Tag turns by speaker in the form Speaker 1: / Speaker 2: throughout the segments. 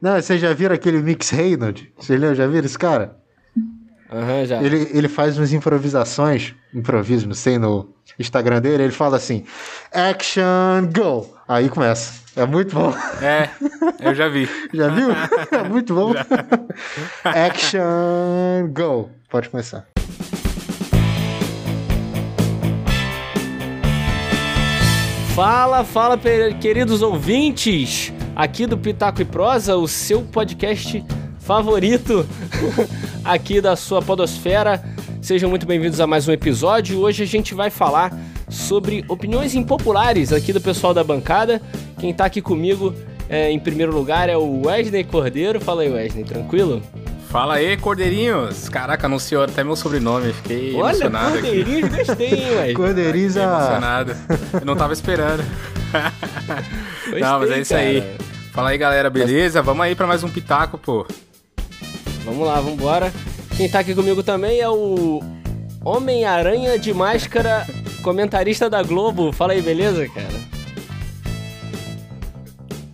Speaker 1: Não, vocês já viram aquele Mix Reynolds? Vocês já viram esse cara?
Speaker 2: Aham, já.
Speaker 1: Ele, ele faz umas improvisações, improviso, não sei, no Instagram dele, ele fala assim, action, go! Aí começa. É muito bom.
Speaker 3: É, eu já vi.
Speaker 1: Já viu? É muito bom. action, go! Pode começar.
Speaker 2: Fala, fala, queridos ouvintes, aqui do Pitaco e Prosa, o seu podcast favorito aqui da sua podosfera. Sejam muito bem-vindos a mais um episódio. Hoje a gente vai falar sobre opiniões impopulares aqui do pessoal da bancada. Quem tá aqui comigo, é, em primeiro lugar, é o Wesley Cordeiro. Fala aí, Wesley, tranquilo?
Speaker 3: Fala aí, Cordeirinhos. Caraca, anunciou até meu sobrenome. Fiquei
Speaker 2: Olha,
Speaker 3: emocionado aqui.
Speaker 2: Cordeirinho, gostei, hein, Wesley?
Speaker 3: Fiquei
Speaker 1: Corderiza.
Speaker 3: emocionado. Eu não tava esperando.
Speaker 2: Gostei,
Speaker 3: não, mas é isso aí. Fala aí, galera, beleza? Vamos aí pra mais um pitaco, pô.
Speaker 2: Vamos lá, vambora. Quem tá aqui comigo também é o Homem-Aranha de Máscara, comentarista da Globo. Fala aí, beleza, cara?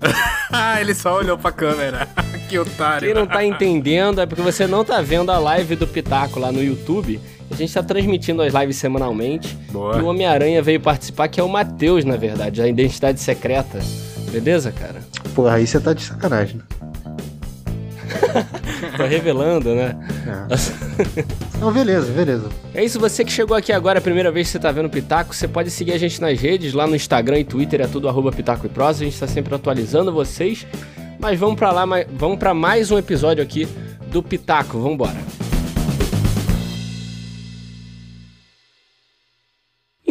Speaker 3: Ah, ele só olhou pra câmera. que otário.
Speaker 2: Quem não tá entendendo é porque você não tá vendo a live do Pitaco lá no YouTube. A gente tá transmitindo as lives semanalmente.
Speaker 3: Boa.
Speaker 2: E o Homem-Aranha veio participar, que é o Matheus, na verdade, a identidade secreta. Beleza, cara?
Speaker 1: Porra, aí você tá de sacanagem, né?
Speaker 2: Tô revelando, né?
Speaker 1: É. Não, beleza, beleza.
Speaker 2: É isso, você que chegou aqui agora, a primeira vez que você tá vendo o Pitaco, você pode seguir a gente nas redes, lá no Instagram e Twitter, é tudo arroba Pitaco e Prosa, a gente tá sempre atualizando vocês. Mas vamos pra lá, mas vamos pra mais um episódio aqui do Pitaco, vambora.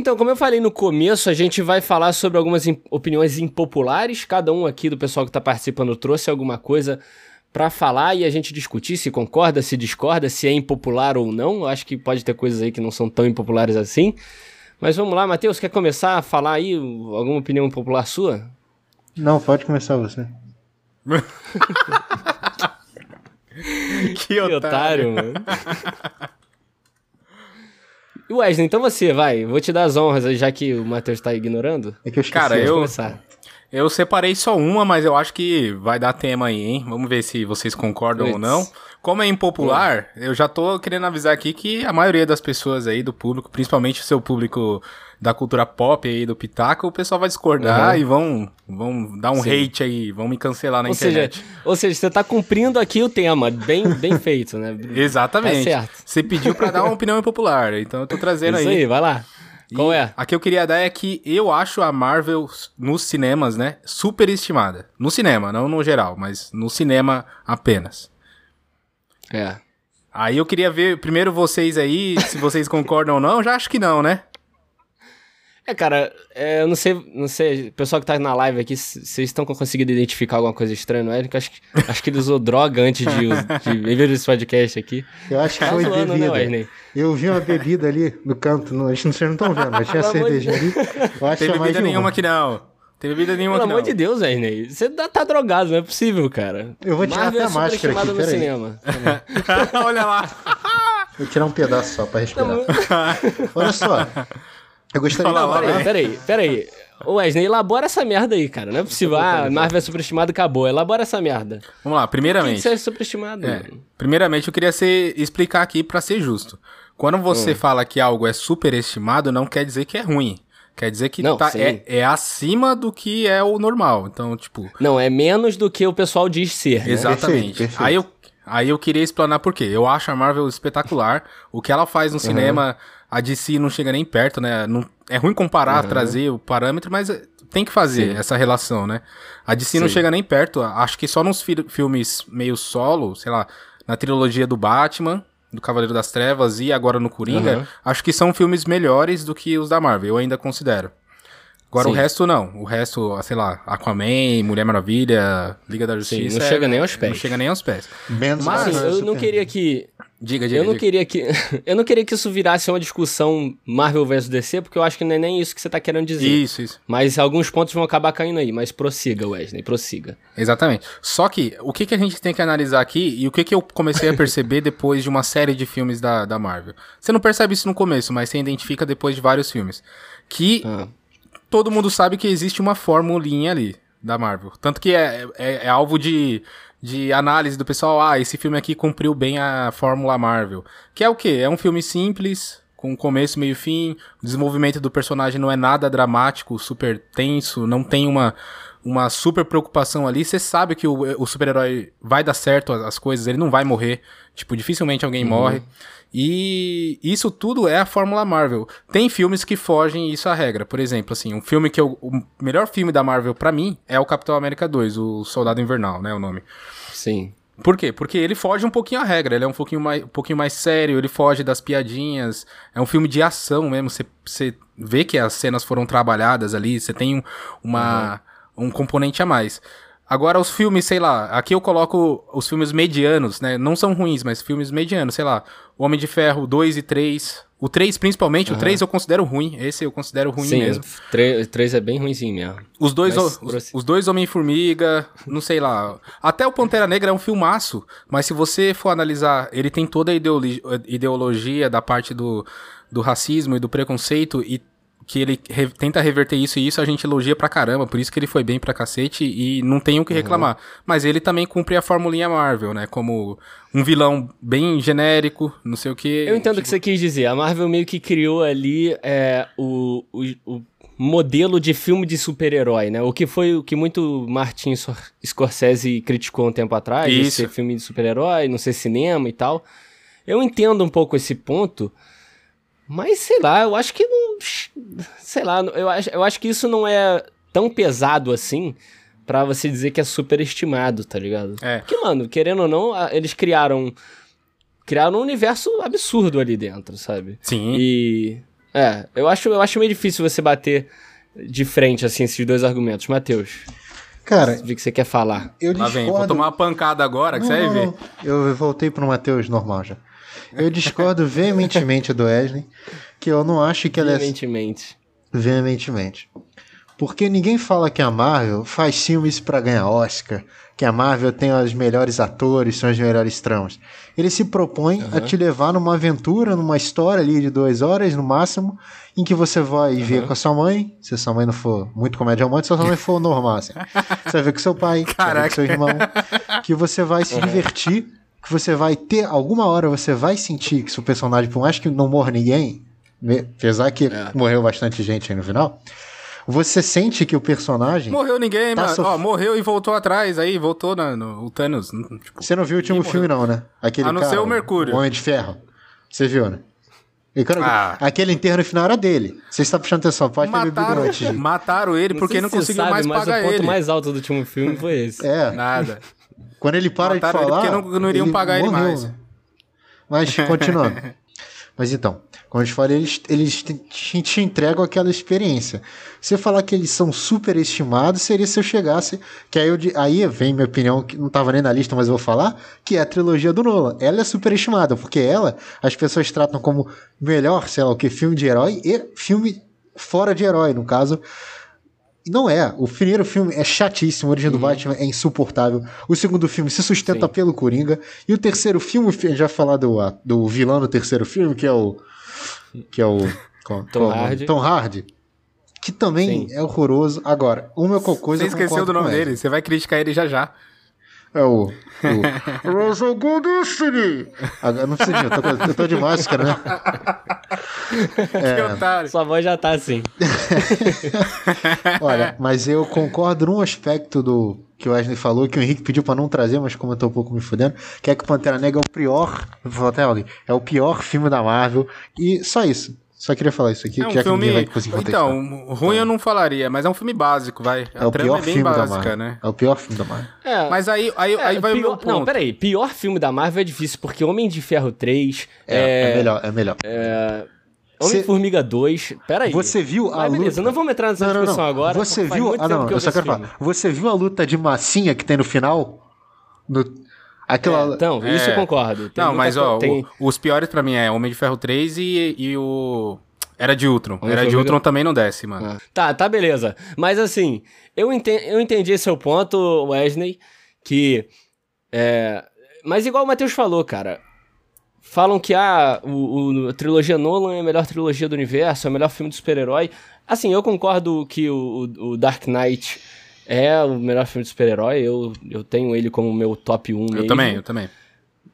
Speaker 2: Então, como eu falei no começo, a gente vai falar sobre algumas opiniões impopulares. Cada um aqui do pessoal que tá participando trouxe alguma coisa pra falar e a gente discutir se concorda, se discorda, se é impopular ou não. Eu acho que pode ter coisas aí que não são tão impopulares assim. Mas vamos lá, Matheus, quer começar a falar aí alguma opinião impopular sua?
Speaker 1: Não, pode começar você.
Speaker 3: Que
Speaker 2: Que otário, mano. E Wesley, então você, vai. Vou te dar as honras aí, já que o Matheus tá ignorando.
Speaker 1: É que eu esqueci.
Speaker 3: Cara, eu-
Speaker 2: começar.
Speaker 3: Eu separei só uma, mas eu acho que vai dar tema aí, hein? Vamos ver se vocês concordam ou não. Como é impopular, eu já tô querendo avisar aqui que a maioria das pessoas aí do público, principalmente o seu público da cultura pop aí do Pitaco, o pessoal vai discordar
Speaker 2: Uhum.
Speaker 3: e vão, vão dar um
Speaker 2: Sim.
Speaker 3: hate aí, vão me cancelar na
Speaker 2: Ou seja,
Speaker 3: internet.
Speaker 2: ou seja, você tá cumprindo aqui o tema, bem, bem feito, né?
Speaker 3: Exatamente.
Speaker 2: Tá certo.
Speaker 3: Você pediu pra dar uma opinião impopular, então eu tô trazendo
Speaker 2: Isso
Speaker 3: aí.
Speaker 2: aí, vai lá. Qual
Speaker 3: E
Speaker 2: é?
Speaker 3: A que eu queria dar é que eu acho a Marvel nos cinemas, né, superestimada. No cinema, não no geral, mas no cinema apenas.
Speaker 2: É.
Speaker 3: Aí eu queria ver primeiro vocês aí, se vocês concordam ou não. Já acho que não, né?
Speaker 2: É, cara, é, eu não sei, não sei, o pessoal que tá na live aqui, vocês estão conseguindo identificar alguma coisa estranha no Eric? Acho que, acho que ele usou droga antes de, de vir esse podcast aqui.
Speaker 1: Eu acho que
Speaker 2: Tá
Speaker 1: foi
Speaker 2: zoando, né,
Speaker 1: bebida.
Speaker 2: Wesley?
Speaker 1: eu vi uma bebida ali no canto. Que vocês não estão vendo, mas tinha cervejinha ali. Eu acho que
Speaker 3: Tem
Speaker 1: é
Speaker 3: bebida nenhuma
Speaker 1: uma.
Speaker 3: aqui não. Tem bebida nenhuma
Speaker 2: Pelo
Speaker 3: aqui
Speaker 2: amor
Speaker 3: não.
Speaker 2: de Deus, Wesley, você tá, tá drogado, não é possível, cara.
Speaker 1: Eu vou tirar
Speaker 2: Marvel
Speaker 1: até a
Speaker 2: é
Speaker 1: máscara aqui,
Speaker 2: no
Speaker 1: peraí.
Speaker 2: cinema.
Speaker 3: Olha lá.
Speaker 1: Vou tirar um pedaço só pra respirar. Olha só. Eu gostaria
Speaker 3: Fala
Speaker 1: de
Speaker 3: lá,
Speaker 1: falar.
Speaker 2: Peraí, peraí, peraí. Ô Wesley, elabora essa merda aí, cara. Não é possível. Ah, Marvel é superestimado, acabou. Elabora essa merda.
Speaker 3: Vamos lá,
Speaker 2: Por que
Speaker 3: primeiramente.
Speaker 2: que você é superestimado,
Speaker 3: É, primeiramente eu queria ser, explicar aqui pra ser justo. Quando você
Speaker 2: Hum.
Speaker 3: fala que algo é superestimado, não quer dizer que é ruim. Quer dizer que
Speaker 2: Não,
Speaker 3: tá, é, é acima do que é o normal. Então, tipo,
Speaker 2: Não, é menos do que o pessoal diz ser. Né?
Speaker 3: Exatamente.
Speaker 1: Perfeito, perfeito.
Speaker 3: Aí, eu, aí eu queria explanar por quê. Eu acho a Marvel espetacular. O que ela faz no cinema, a DC não chega nem perto, né? Não, é ruim comparar, trazer o parâmetro, mas é, tem que fazer
Speaker 2: Sim.
Speaker 3: essa relação, né? A DC não
Speaker 2: Sim.
Speaker 3: chega nem perto. Acho que só nos fi- filmes meio solo, sei lá, na trilogia do Batman, do Cavaleiro das Trevas e agora no Coringa,
Speaker 2: Uhum.
Speaker 3: acho que são filmes melhores do que os da Marvel. Eu ainda considero. Agora
Speaker 2: Sim.
Speaker 3: o resto não. O resto, sei lá, Aquaman, Mulher Maravilha, Liga da Justiça.
Speaker 2: não
Speaker 3: é-
Speaker 2: chega nem aos
Speaker 3: Não
Speaker 2: pés.
Speaker 3: chega nem aos pés.
Speaker 1: Menos
Speaker 2: Mas assim, eu não queria que.
Speaker 3: Diga, diga.
Speaker 2: Eu não
Speaker 3: diga.
Speaker 2: queria que. eu não queria que isso virasse uma discussão Marvel vs DC, porque eu acho que não é nem isso que você tá querendo dizer.
Speaker 3: Isso, isso.
Speaker 2: Mas alguns pontos vão acabar caindo aí. Mas prossiga, Wesley, prossiga.
Speaker 3: Exatamente. Só que o que, que a gente tem que analisar aqui e o que, que eu comecei a perceber depois de uma série de filmes da, da Marvel. Você não percebe isso no começo, mas você identifica depois de vários filmes. Que
Speaker 2: Ah,
Speaker 3: todo mundo sabe que existe uma formulinha ali da Marvel. Tanto que é, é, é alvo de, de análise do pessoal, ah, esse filme aqui cumpriu bem a fórmula Marvel. Que é o quê? É um filme simples, com começo, meio e fim. O desenvolvimento do personagem não é nada dramático, super tenso, não tem uma, uma super preocupação ali. Você sabe que o, o super-herói vai dar certo as coisas, ele não vai morrer. Tipo, dificilmente alguém uhum. morre. E isso tudo é a fórmula Marvel. Tem filmes que fogem isso à regra. Por exemplo, assim, um filme que eu, o melhor filme da Marvel para mim é o Capitão América 2, o Soldado Invernal, né, o nome.
Speaker 2: Sim.
Speaker 3: Por quê? Porque ele foge um pouquinho à regra, ele é um pouquinho mais, um pouquinho mais sério, ele foge das piadinhas, é um filme de ação mesmo, você vê que as cenas foram trabalhadas ali, você tem uma, uhum. um componente a mais. Agora, os filmes, sei lá, aqui eu coloco os filmes medianos, né? Não são ruins, mas filmes medianos, sei lá. Homem de Ferro 2 e 3. O 3, principalmente, uhum. o 3 eu considero ruim. Esse eu considero ruim
Speaker 2: Sim,
Speaker 3: mesmo.
Speaker 2: Sim, 3 é bem ruimzinho mesmo.
Speaker 3: Os dois, mas, os, os, dois Homem-Formiga, não sei lá. Até o Pantera Negra é um filmaço, mas se você for analisar, ele tem toda a ideologia, ideologia da parte do, do racismo e do preconceito e que ele re tenta reverter isso e isso a gente elogia pra caramba, por isso que ele foi bem pra cacete e não tem o que uhum. reclamar. Uhum. Mas ele também cumpre a formulinha Marvel, né? Como um vilão bem genérico, não sei o que.
Speaker 2: Eu entendo o tipo... que você quis dizer. A Marvel meio que criou ali é, o, o, o modelo de filme de super-herói, né? O que foi o que muito Martin Scorsese criticou um tempo atrás,
Speaker 3: isso.
Speaker 2: ser filme de super-herói, não ser cinema e tal. Eu entendo um pouco esse ponto, mas sei lá, eu acho que não. Sei lá, eu acho, eu acho que isso não é tão pesado assim para você dizer que é superestimado, tá ligado?
Speaker 3: É.
Speaker 2: Porque, mano, querendo ou não, eles criaram. Criaram um universo absurdo ali dentro, sabe?
Speaker 3: Sim.
Speaker 2: E. É, eu acho, eu acho meio difícil você bater de frente, assim, esses dois argumentos. Matheus.
Speaker 1: Cara.
Speaker 2: Vi que você quer falar.
Speaker 3: Eu Lá vem, vou tomar uma pancada agora, que não, você vai ver.
Speaker 1: Eu voltei pro Matheus normal já. Eu discordo veementemente do Wesley, que eu não acho que ela
Speaker 2: é. Veementemente.
Speaker 1: Veementemente. Porque ninguém fala que a Marvel faz filmes para ganhar Oscar, que a Marvel tem os melhores atores, são os melhores tramas. Ele se propõe uhum. a te levar numa aventura, numa história ali de duas horas no máximo, em que você vai uhum. ver com a sua mãe, se a sua mãe não for muito comédia romântica, se a sua mãe for normal, assim. Você vai ver com seu pai, vai ver com seu irmão, que você vai se uhum. divertir que você vai ter, alguma hora você vai sentir que seu personagem, por mais que não morra ninguém, apesar que é. morreu bastante gente aí no final, você sente que o personagem.
Speaker 3: Morreu ninguém, tá mas sof... ó, morreu e voltou atrás, aí voltou na, no o Thanos.
Speaker 1: Tipo, você não viu o último filme, não, né?
Speaker 3: Aquele A não cara, ser o Mercúrio.
Speaker 1: O Homem de Ferro. Você viu, né? ah. Aquele enterro no final era dele. Você está puxando atenção, pode
Speaker 3: mataram, ter antes. Mataram ele não porque não conseguiu sabe, mais pagar ele.
Speaker 2: o ponto mais alto do último filme foi esse.
Speaker 1: É.
Speaker 3: Nada.
Speaker 1: Quando ele para Mataram de falar.
Speaker 3: Ele porque não, não iriam pagar morreu. ele mais.
Speaker 1: Mas, continuando. Mas então, como eu te falei, eles, eles te, te, entregam aquela experiência. Você falar que eles são super estimados seria se eu chegasse. Que aí, eu, aí vem minha opinião, que não estava nem na lista, mas eu vou falar, que é a trilogia do Nolan. Ela é super estimada, porque ela, as pessoas tratam como melhor, sei lá o que, filme de herói e filme fora de herói. No caso, não é. O primeiro filme é chatíssimo, a origem uhum. do Batman é insuportável. O segundo filme se sustenta Sim. pelo Coringa. E o terceiro filme, já falar do, do vilão do terceiro filme, que é o. Que é o.
Speaker 2: Tom Hardy.
Speaker 1: Tom Hardy. Que também Sim. é horroroso. Agora, uma coisa.
Speaker 3: Você esqueceu do nome dele, você vai criticar ele já já.
Speaker 1: É o. o Rosogun Destiny! Não precisa de. Eu tô, eu tô de máscara, né?
Speaker 2: É... Que otário. Sua voz já tá assim.
Speaker 1: Olha, mas eu concordo num aspecto do que o Wesley falou, que o Henrique pediu para não trazer, mas como eu tô um pouco me fudendo, que é que o Pantera Negra é o pior. Vou até alguém, é o pior filme da Marvel. E só isso. Só queria falar isso aqui,
Speaker 3: é um
Speaker 1: já
Speaker 3: filme... que ninguém vai conseguir Então, ruim eu não falaria, mas é um filme básico, vai.
Speaker 1: A é o pior é bem filme básica, da Marvel. né? É o pior filme da Marvel.
Speaker 3: É, mas aí, aí, é, aí vai
Speaker 2: pior...
Speaker 3: o meu ponto.
Speaker 2: Não, peraí. Pior filme da Marvel é difícil, porque Homem de Ferro 3...
Speaker 1: É, é, é melhor, é melhor.
Speaker 2: É... Homem-Formiga 2. Pera aí.
Speaker 1: Você viu a Mas, luta. Beleza,
Speaker 2: não vamos entrar nessa não, discussão
Speaker 1: não,
Speaker 2: não. agora.
Speaker 1: Você viu. Ah, não, eu só quero filme. falar. Você viu a luta de massinha que tem no final? No...
Speaker 2: Aquela... É, então, isso eu concordo.
Speaker 3: Tem não, mas ó, tem... o, os piores pra mim é Homem de Ferro 3 e, e o era de Ultron. Homem Era de Ultron também não desce, mano. Ah.
Speaker 2: Tá, tá, beleza. Mas assim, eu entendi, eu entendi seu ponto, Wesley, que. É... Mas igual o Matheus falou, cara. Falam que ah, o, o, a trilogia Nolan é a melhor trilogia do universo, é o melhor filme de super-herói. Assim, eu concordo que o, o Dark Knight é o melhor filme de super-herói. Eu, eu tenho ele como meu top 1 mesmo.
Speaker 3: Eu também, eu também.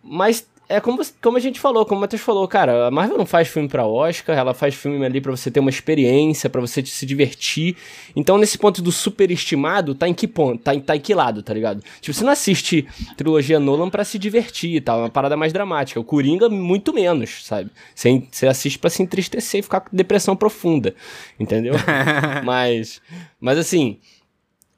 Speaker 2: Mas é como, como a gente falou, como o Matheus falou, cara, a Marvel não faz filme pra Oscar, ela faz filme ali pra você ter uma experiência, pra você se divertir. Então, nesse ponto do superestimado, tá em que ponto? Tá em, tá em que lado, tá ligado? Tipo, você não assiste trilogia Nolan pra se divertir e tal, é uma parada mais dramática. O Coringa, muito menos, sabe? Você, você assiste pra se entristecer e ficar com depressão profunda, entendeu? mas, mas assim,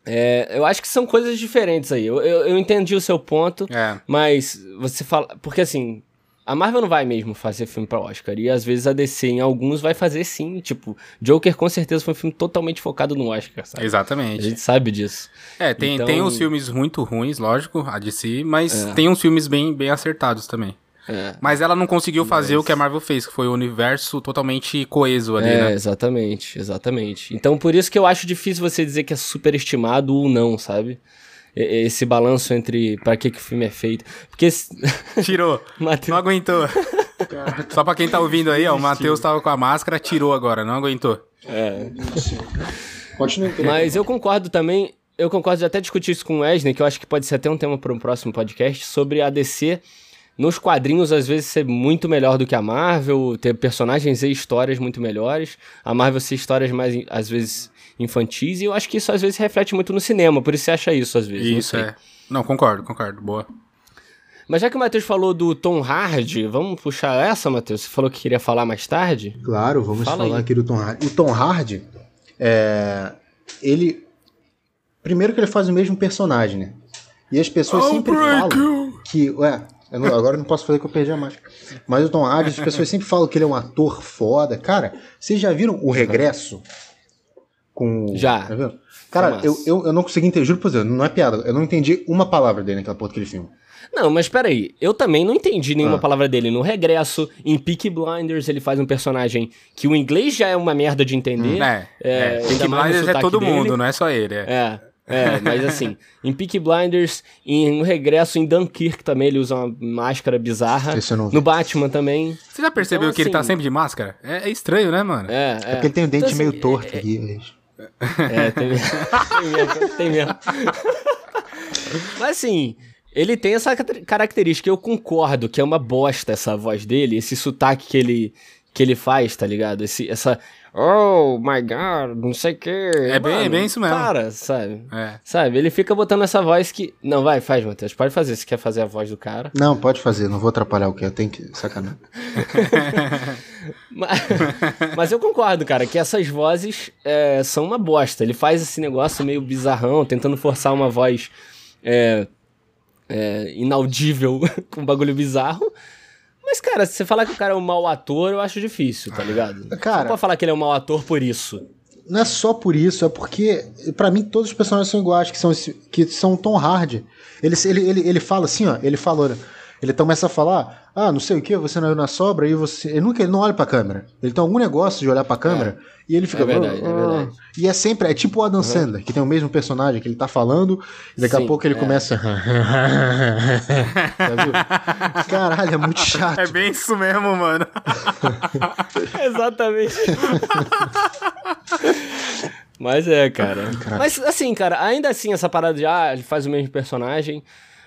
Speaker 2: é, eu acho que são coisas diferentes aí. Eu, eu, eu entendi o seu ponto,
Speaker 3: É.
Speaker 2: mas você fala. Porque assim, a Marvel não vai mesmo fazer filme pra Oscar. E às vezes a DC, em alguns, vai fazer sim. Tipo, Joker com certeza foi um filme totalmente focado no Oscar, sabe? A
Speaker 3: Exatamente.
Speaker 2: gente sabe disso.
Speaker 3: É, tem,
Speaker 2: Então-
Speaker 3: tem uns filmes muito ruins, lógico, a DC, mas
Speaker 2: É.
Speaker 3: tem uns filmes bem, bem acertados também.
Speaker 2: É.
Speaker 3: Mas ela não conseguiu fazer o que a Marvel fez, que foi o universo totalmente coeso ali,
Speaker 2: é,
Speaker 3: né?
Speaker 2: exatamente, exatamente. Então por isso que eu acho difícil você dizer que é superestimado ou não, sabe? Esse balanço entre pra que, que o filme é feito. Porque. esse-
Speaker 3: Tirou.
Speaker 2: Matheus-
Speaker 3: Não aguentou. Só pra quem tá ouvindo aí, ó, o Matheus tava com a máscara, tirou agora, não aguentou.
Speaker 2: É.
Speaker 1: Continua.
Speaker 2: Mas eu concordo também, eu concordo de até discutir isso com o Wesley, que eu acho que pode ser até um tema para um próximo podcast, sobre a DC nos quadrinhos às vezes ser muito melhor do que a Marvel, ter personagens e histórias muito melhores, a Marvel ser histórias mais, às vezes, infantis, e eu acho que isso às vezes reflete muito no cinema, por isso você acha isso às vezes. não
Speaker 3: Isso,
Speaker 2: sei.
Speaker 3: é. Não, concordo, concordo. Boa.
Speaker 2: Mas já que o Matheus falou do Tom Hardy, vamos puxar essa, Matheus? Você falou que queria falar mais tarde?
Speaker 1: Claro, vamos
Speaker 2: Fala
Speaker 1: falar
Speaker 2: aí.
Speaker 1: aqui do Tom Hardy. O Tom Hardy, é, ele. Primeiro que ele faz o mesmo personagem, né? E as pessoas sempre falam que. Ué, eu não- agora eu não posso fazer que eu perdi a máscara. Mas o Tom Hardy, as pessoas sempre falam que ele é um ator foda. Cara, vocês já viram o regresso? Com. o-
Speaker 2: Já.
Speaker 1: Tá vendo? Cara, eu, eu, eu não consegui entender, juro por Deus, não é piada. Eu não entendi uma palavra dele naquela porra daquele filme.
Speaker 2: Não, mas peraí, eu também não entendi nenhuma
Speaker 1: Ah.
Speaker 2: palavra dele. No Regresso, em Peaky Blinders, ele faz um personagem que o inglês já é uma merda de entender.
Speaker 3: É,
Speaker 2: É,
Speaker 3: é. Peaky
Speaker 2: mais no
Speaker 3: Blinders é todo
Speaker 2: dele.
Speaker 3: mundo, não é só ele. É.
Speaker 2: É, é, mas assim, em Peaky Blinders, em No Regresso, em Dunkirk também ele usa uma máscara bizarra.
Speaker 1: Esse eu não vi.
Speaker 2: No Batman também.
Speaker 3: Você já percebeu
Speaker 2: Então,
Speaker 3: que ele tá
Speaker 2: assim-
Speaker 3: sempre de máscara? É, é estranho, né, mano?
Speaker 2: É, é.
Speaker 1: É porque ele tem o dente
Speaker 2: Então, assim,
Speaker 1: meio torto aqui.
Speaker 2: É, tem mesmo. tem mesmo, tem mesmo. Mas assim, ele tem essa ca- característica. Eu concordo que é uma bosta essa voz dele, esse sotaque que ele, que ele faz, tá ligado? Esse, essa. Oh my god, não sei o que.
Speaker 3: É bem- é bem isso mesmo.
Speaker 2: Para, sabe?
Speaker 3: É.
Speaker 2: Sabe? Ele fica botando essa voz que. Não, vai, faz, Matheus. Pode fazer se quer fazer a voz do cara.
Speaker 1: Não, pode fazer, não vou atrapalhar o que eu tenho que. Sacanagem.
Speaker 2: Mas, mas eu concordo, cara, que essas vozes é, são uma bosta. Ele faz esse negócio meio bizarrão, tentando forçar uma voz é, é, inaudível com um bagulho bizarro. Mas, cara, se você falar que o cara é um mau ator, eu acho difícil, tá ligado?
Speaker 1: Cara-
Speaker 2: Você não pode falar que ele é um mau ator por isso.
Speaker 1: Não é só por isso, é porque, pra mim, todos os personagens são iguais, que são, que são Tom Hardy. Ele, ele, ele, ele fala assim, ó, ele falou, né? Ele começa a falar, ah, não sei o que, você não viu na sobra, e você. Ele nunca ele não olha pra câmera. Ele tem algum negócio de olhar pra câmera e ele fica.
Speaker 2: É verdade, é
Speaker 1: "Ah, ah".
Speaker 2: verdade.
Speaker 1: E é sempre, é tipo o Adam Sandler, que tem o mesmo personagem que ele tá falando, e daqui
Speaker 2: Sim,
Speaker 1: a pouco ele
Speaker 2: é.
Speaker 1: começa. Viu? Caralho, é muito chato.
Speaker 3: É bem isso mesmo, mano.
Speaker 2: Exatamente. Mas é, cara. Mas assim, cara, ainda assim, essa parada de ah, ele faz o mesmo personagem.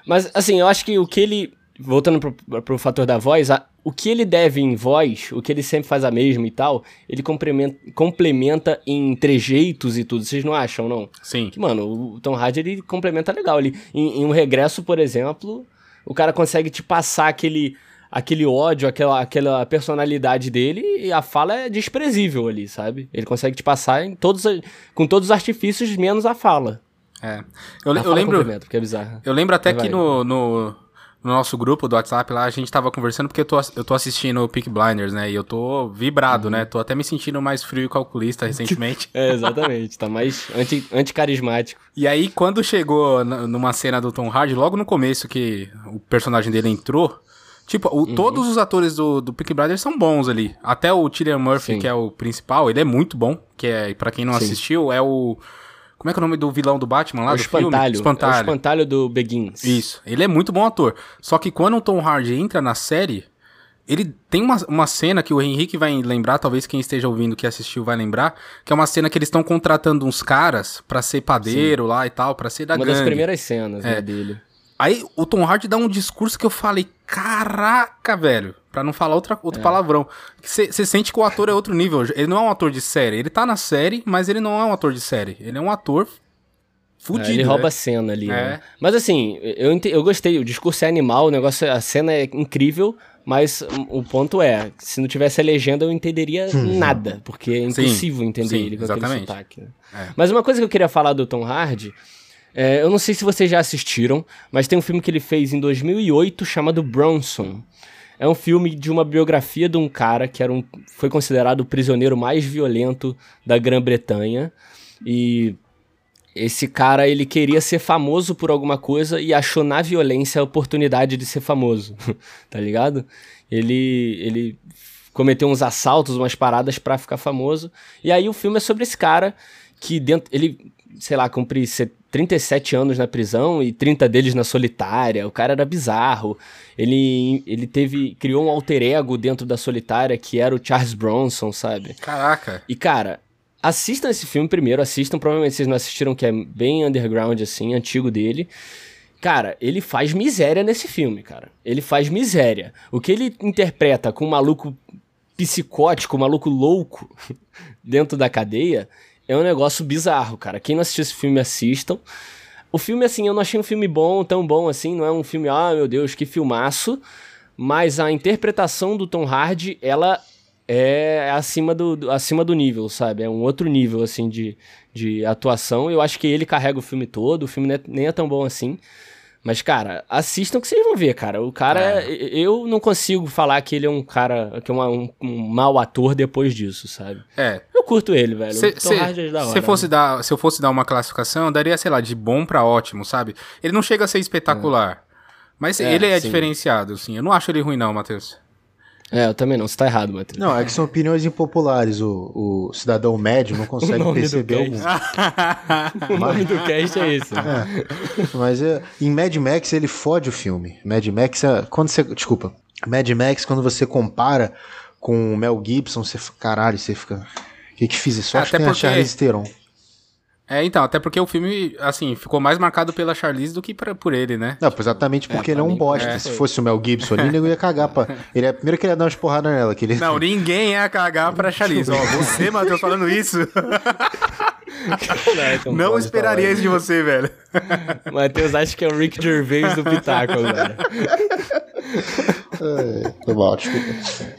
Speaker 2: Mas assim, eu acho que o que ele. Voltando pro, pro fator da voz, a- o que ele deve em voz, o que ele sempre faz a mesma e tal, ele complementa, complementa em trejeitos e tudo. Vocês não acham, não?
Speaker 3: Sim.
Speaker 2: Que, mano, o Tom Hardy ele complementa legal. Ele, em, em um regresso, por exemplo, o cara consegue te passar aquele, aquele ódio, aquela, aquela personalidade dele e a fala é desprezível ali, sabe? Ele consegue te passar em todos, com todos os artifícios, menos a fala.
Speaker 3: É. Eu,
Speaker 2: A
Speaker 3: eu
Speaker 2: fala
Speaker 3: lembro.
Speaker 2: porque é bizarro.
Speaker 3: Eu lembro até
Speaker 2: Vai,
Speaker 3: que no, no, no nosso grupo do WhatsApp lá, a gente tava conversando porque eu tô, eu tô assistindo o Peak Blinders, né? E eu tô vibrado,
Speaker 2: Uhum.
Speaker 3: né? Tô até me sentindo mais frio e calculista recentemente.
Speaker 2: É, exatamente. tá mais anti, anticarismático.
Speaker 3: e aí, quando chegou numa cena do Tom Hardy, logo no começo que o personagem dele entrou, tipo,
Speaker 2: Uhum.
Speaker 3: o- todos os atores do, do Blinders são bons ali. Até o Cillian Murphy,
Speaker 2: Sim.
Speaker 3: que é o principal, ele é muito bom. Que é, pra quem não
Speaker 2: Sim.
Speaker 3: assistiu, é o... Como é que é o nome do vilão do Batman lá
Speaker 2: É o
Speaker 3: do
Speaker 2: espantalho.
Speaker 3: filme?
Speaker 2: É o espantalho do Begins.
Speaker 3: Isso. Ele é muito bom ator. Só que quando o Tom Hardy entra na série, Ele tem uma, uma cena que o Henrique vai lembrar, talvez quem esteja ouvindo que assistiu vai lembrar, que é uma cena que eles estão contratando uns caras pra ser padeiro Sim. lá e tal, pra ser da
Speaker 2: uma
Speaker 3: gangue.
Speaker 2: Uma das primeiras cenas é. né, dele.
Speaker 3: Aí o Tom Hardy dá um discurso que eu falei, caraca, velho. Pra não falar outra, outro é. palavrão. Você sente que o ator é outro nível. Ele não é um ator de série. Ele tá na série, mas ele não é um ator de série. Ele é um ator fudido. É,
Speaker 2: ele rouba né? a cena ali. É. Né? Mas assim, eu, eu gostei. O discurso é animal, o negócio, a cena é incrível. Mas o ponto é, se não tivesse a legenda, eu entenderia hum. nada, porque é impossível sim, entender sim, ele com exatamente. aquele sotaque. Né? É. Mas uma coisa que eu queria falar do Tom Hardy, é, eu não sei se vocês já assistiram, mas tem um filme que ele fez em 2008 chamado Bronson. É um filme de uma biografia de um cara que era um, foi considerado o prisioneiro mais violento da Grã-Bretanha. E esse cara, ele queria ser famoso por alguma coisa e achou na violência a oportunidade de ser famoso, tá ligado? Ele, ele cometeu uns assaltos, umas paradas para ficar famoso. E aí o filme é sobre esse cara que dentro, ele, sei lá, cumpre 37 anos na prisão e 30 deles na solitária. O cara era bizarro. Ele, ele teve criou um alter ego dentro da solitária que era o Charles Bronson, sabe?
Speaker 3: Caraca.
Speaker 2: E cara, assistam esse filme primeiro, assistam, provavelmente vocês não assistiram que é bem underground assim, antigo dele. Cara, ele faz miséria nesse filme, cara. Ele faz miséria. O que ele interpreta com um maluco psicótico, um maluco louco dentro da cadeia, é um negócio bizarro, cara. Quem não assistiu esse filme, assistam. O filme, assim, eu não achei um filme bom, tão bom assim, não é um filme, ah, meu Deus, que filmaço. Mas a interpretação do Tom Hardy, ela é acima do, acima do nível, sabe? É um outro nível, assim, de, de atuação. Eu acho que ele carrega o filme todo, o filme nem é tão bom assim. Mas, cara, assistam que vocês vão ver, cara. O cara, é. eu não consigo falar que ele é um cara, que é um, um mau ator depois disso, sabe?
Speaker 3: É.
Speaker 2: Eu curto ele, velho.
Speaker 3: Se, se, é se, fosse né? dar, se eu fosse dar uma classificação, eu daria, sei lá, de bom para ótimo, sabe? Ele não chega a ser espetacular. É. Mas é, ele é sim. diferenciado, assim. Eu não acho ele ruim, não, Matheus.
Speaker 2: É, eu também não, você tá errado, Matheus.
Speaker 1: Não, é que são opiniões impopulares. O, o cidadão médio não consegue perceber algum.
Speaker 2: o nome do cast é esse.
Speaker 1: É. Mas é, em Mad Max ele fode o filme. Mad Max é. Quando você. Desculpa. Mad Max, quando você compara com o Mel Gibson, você. Caralho, você fica. O que, que fiz isso? Acho Até que porque... a Charlize Theron.
Speaker 3: É, então, até porque o filme, assim, ficou mais marcado pela Charlize do que pra, por ele, né?
Speaker 1: Não, exatamente porque é, ele é um bosta. É. Se fosse o Mel Gibson ali, ele ia cagar pra... Ele é primeiro que ele ia dar umas porradas nela. Que ele...
Speaker 3: Não, ninguém ia cagar pra Charlize. Ó, você, Matheus, falando isso... Não, não esperaria isso de você, velho.
Speaker 2: Matheus acha que é o Rick Gervais do Pitaco agora.
Speaker 1: é, foi mal, desculpa.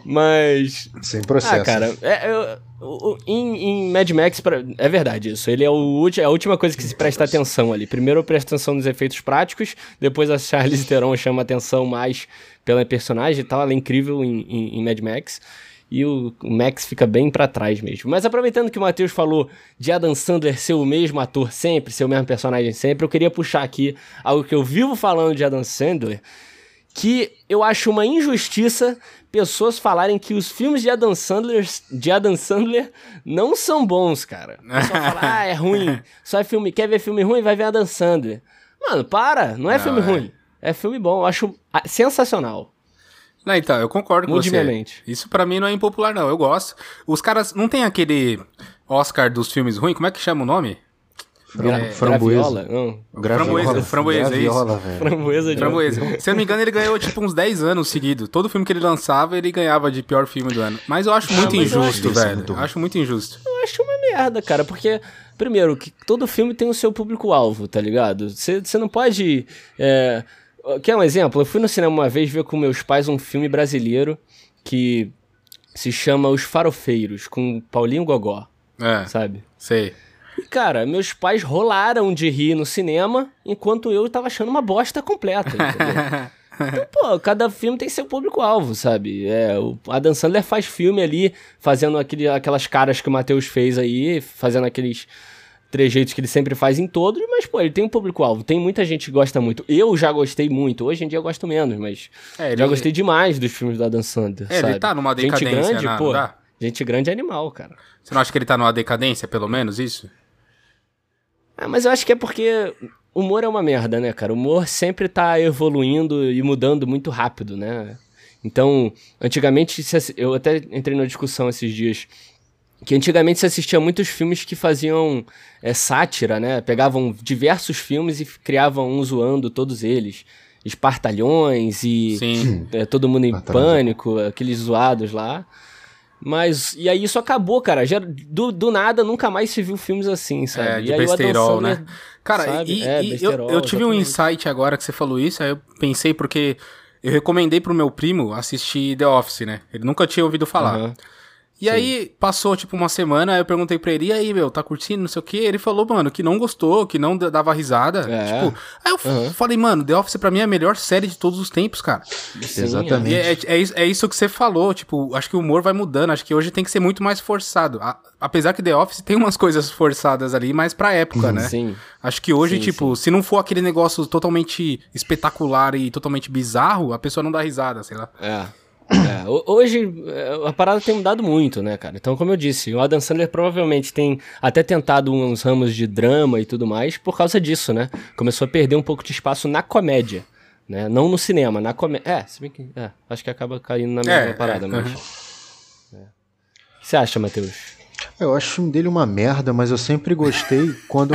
Speaker 2: Mas.
Speaker 1: Sem processo.
Speaker 2: Ah, cara, é, eu, em, em, Mad Max, é verdade isso. Ele é, o, é a última coisa que se presta atenção ali. Primeiro eu presto atenção nos efeitos práticos, depois a Charlize Theron chama atenção mais pela personagem e tal. Ela é incrível em, em, em Mad Max. E o, Max fica bem para trás mesmo. Mas aproveitando que o Matheus falou de Adam Sandler ser o mesmo ator sempre, ser o mesmo personagem sempre, eu queria puxar aqui algo que eu vivo falando de Adam Sandler, que eu acho uma injustiça pessoas falarem que os filmes de Adam Sandler, de Adam Sandler não são bons, cara. Só falar, ah, é ruim. Só é filme, quer ver filme ruim, vai ver Adam Sandler. Mano, para, não é não, filme é. ruim. É filme bom, eu acho sensacional.
Speaker 3: Não, então, eu concordo com você. Isso para mim não é impopular, não. Eu gosto. Os caras não tem aquele Oscar dos filmes ruins, como é que chama o nome?
Speaker 1: Gra é, framboesa.
Speaker 3: Não. Framboesa, framboesa, é isso.
Speaker 2: Framboesa de
Speaker 3: Framboesa. Se eu não me engano, ele ganhou tipo uns 10 anos seguidos. Todo filme que ele lançava, ele ganhava de pior filme do ano. Mas eu acho muito ah, injusto, acho velho. Muito... Acho muito injusto.
Speaker 2: Eu acho uma merda, cara, porque primeiro, que todo filme tem o seu público-alvo, tá ligado? Você não pode. É... Quer um exemplo? Eu fui no cinema uma vez ver com meus pais um filme brasileiro que se chama Os Farofeiros, com Paulinho Gogó. É. Sabe?
Speaker 3: Sei.
Speaker 2: E, cara, meus pais rolaram de rir no cinema, enquanto eu tava achando uma bosta completa, entendeu? Então, pô, cada filme tem seu público-alvo, sabe? É, o Adam Sandler faz filme ali, fazendo aquele, aquelas caras que o Matheus fez aí, fazendo aqueles trejeitos que ele sempre faz em todos, mas, pô, ele tem um público-alvo. Tem muita gente que gosta muito. Eu já gostei muito. Hoje em dia eu gosto menos, mas é, ele... já gostei demais dos filmes do Adam Sandler, é, sabe?
Speaker 3: ele tá numa decadência,
Speaker 2: Gente grande,
Speaker 3: não,
Speaker 2: pô. Gente grande é animal, cara.
Speaker 3: Você não acha que ele tá numa decadência, pelo menos, isso?
Speaker 2: Ah, mas eu acho que é porque humor é uma merda, né, cara? O humor sempre tá evoluindo e mudando muito rápido, né? Então, antigamente, eu até entrei numa discussão esses dias que antigamente se assistia muitos filmes que faziam é, sátira, né? Pegavam diversos filmes e criavam um zoando todos eles. Espartalhões e é, Todo Mundo em Pânico, aqueles zoados lá. Mas, e aí isso acabou, cara. Já, do, do nada nunca mais se viu filmes assim, sabe?
Speaker 3: É, de
Speaker 2: e
Speaker 3: besterol, né? Cara, sabe? e, é, e eu, eu tive um insight agora que você falou isso, aí eu pensei porque eu recomendei pro meu primo assistir The Office, né? Ele nunca tinha ouvido falar. Uhum. E Sim. aí, passou, tipo, uma semana, eu perguntei pra ele, e aí, meu, tá curtindo, não sei o quê? Ele falou, mano, que não gostou, que não dava risada. É. Tipo, aí eu uhum. falei, mano, The Office pra mim é a melhor série de todos os tempos, cara.
Speaker 1: Sim, Exatamente.
Speaker 3: É, é, é, isso que você falou, tipo, acho que o humor vai mudando, acho que hoje tem que ser muito mais forçado. A, apesar que The Office tem umas coisas forçadas ali, mas pra época, né?
Speaker 2: Sim.
Speaker 3: Acho que hoje, sim, tipo, sim. se não for aquele negócio totalmente espetacular e totalmente bizarro, a pessoa não dá risada, sei lá.
Speaker 2: É. É, hoje é, a parada tem mudado muito, né, cara? Então, como eu disse, o Adam Sandler provavelmente tem até tentado uns ramos de drama e tudo mais por causa disso, né? Começou a perder um pouco de espaço na comédia, né? Não no cinema, na comédia. É, se bem que. É, acho que acaba caindo na mesma é, parada, é, mas. Uhum. O que você acha, Matheus?
Speaker 1: Eu acho o filme dele uma merda, mas eu sempre gostei quando.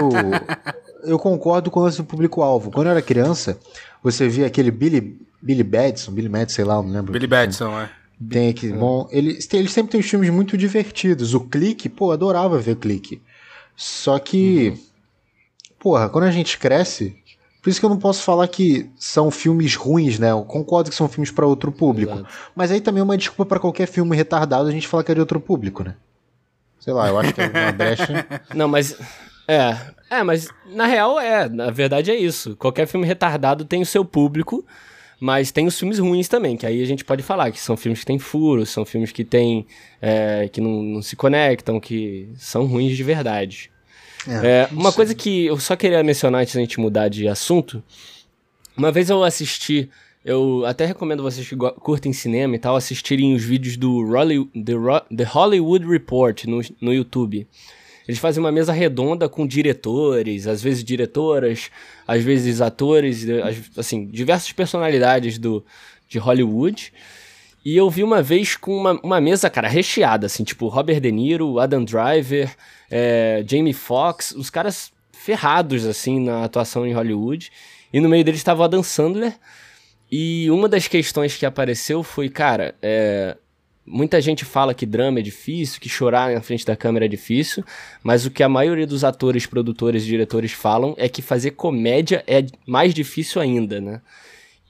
Speaker 1: eu concordo com o lance do público-alvo. Quando eu era criança, você via aquele Billy Billy Batson, Billy Madison, sei lá, não lembro.
Speaker 3: Billy Batson, é.
Speaker 1: Tem aqui, é. bom, ele, ele sempre tem filmes muito divertidos. O Clique, pô, adorava ver Clique. Só que, uhum. porra, quando a gente cresce, por isso que eu não posso falar que são filmes ruins, né? Eu concordo que são filmes para outro público. Exato. Mas aí também é uma desculpa para qualquer filme retardado a gente falar que é de outro público, né? Sei lá, eu acho que é uma brecha.
Speaker 2: Não, mas. É. É, mas na real é. Na verdade é isso. Qualquer filme retardado tem o seu público. Mas tem os filmes ruins também, que aí a gente pode falar que são filmes que têm furos, são filmes que têm. É, que não, não, se conectam, que são ruins de verdade. É, é, uma coisa que eu só queria mencionar antes da gente mudar de assunto. Uma vez eu assisti. Eu até recomendo vocês que curtem cinema e tal assistirem os vídeos do Rolly, The, Ro, The Hollywood Report no, no YouTube. Eles fazem uma mesa redonda com diretores, às vezes diretoras, às vezes atores, assim, diversas personalidades do, de Hollywood. E eu vi uma vez com uma, uma mesa, cara, recheada, assim, tipo Robert De Niro, Adam Driver, é, Jamie Foxx, os caras ferrados, assim, na atuação em Hollywood. E no meio deles estava o Adam Sandler. E uma das questões que apareceu foi, cara, é, Muita gente fala que drama é difícil, que chorar na frente da câmera é difícil, mas o que a maioria dos atores, produtores e diretores falam é que fazer comédia é mais difícil ainda, né?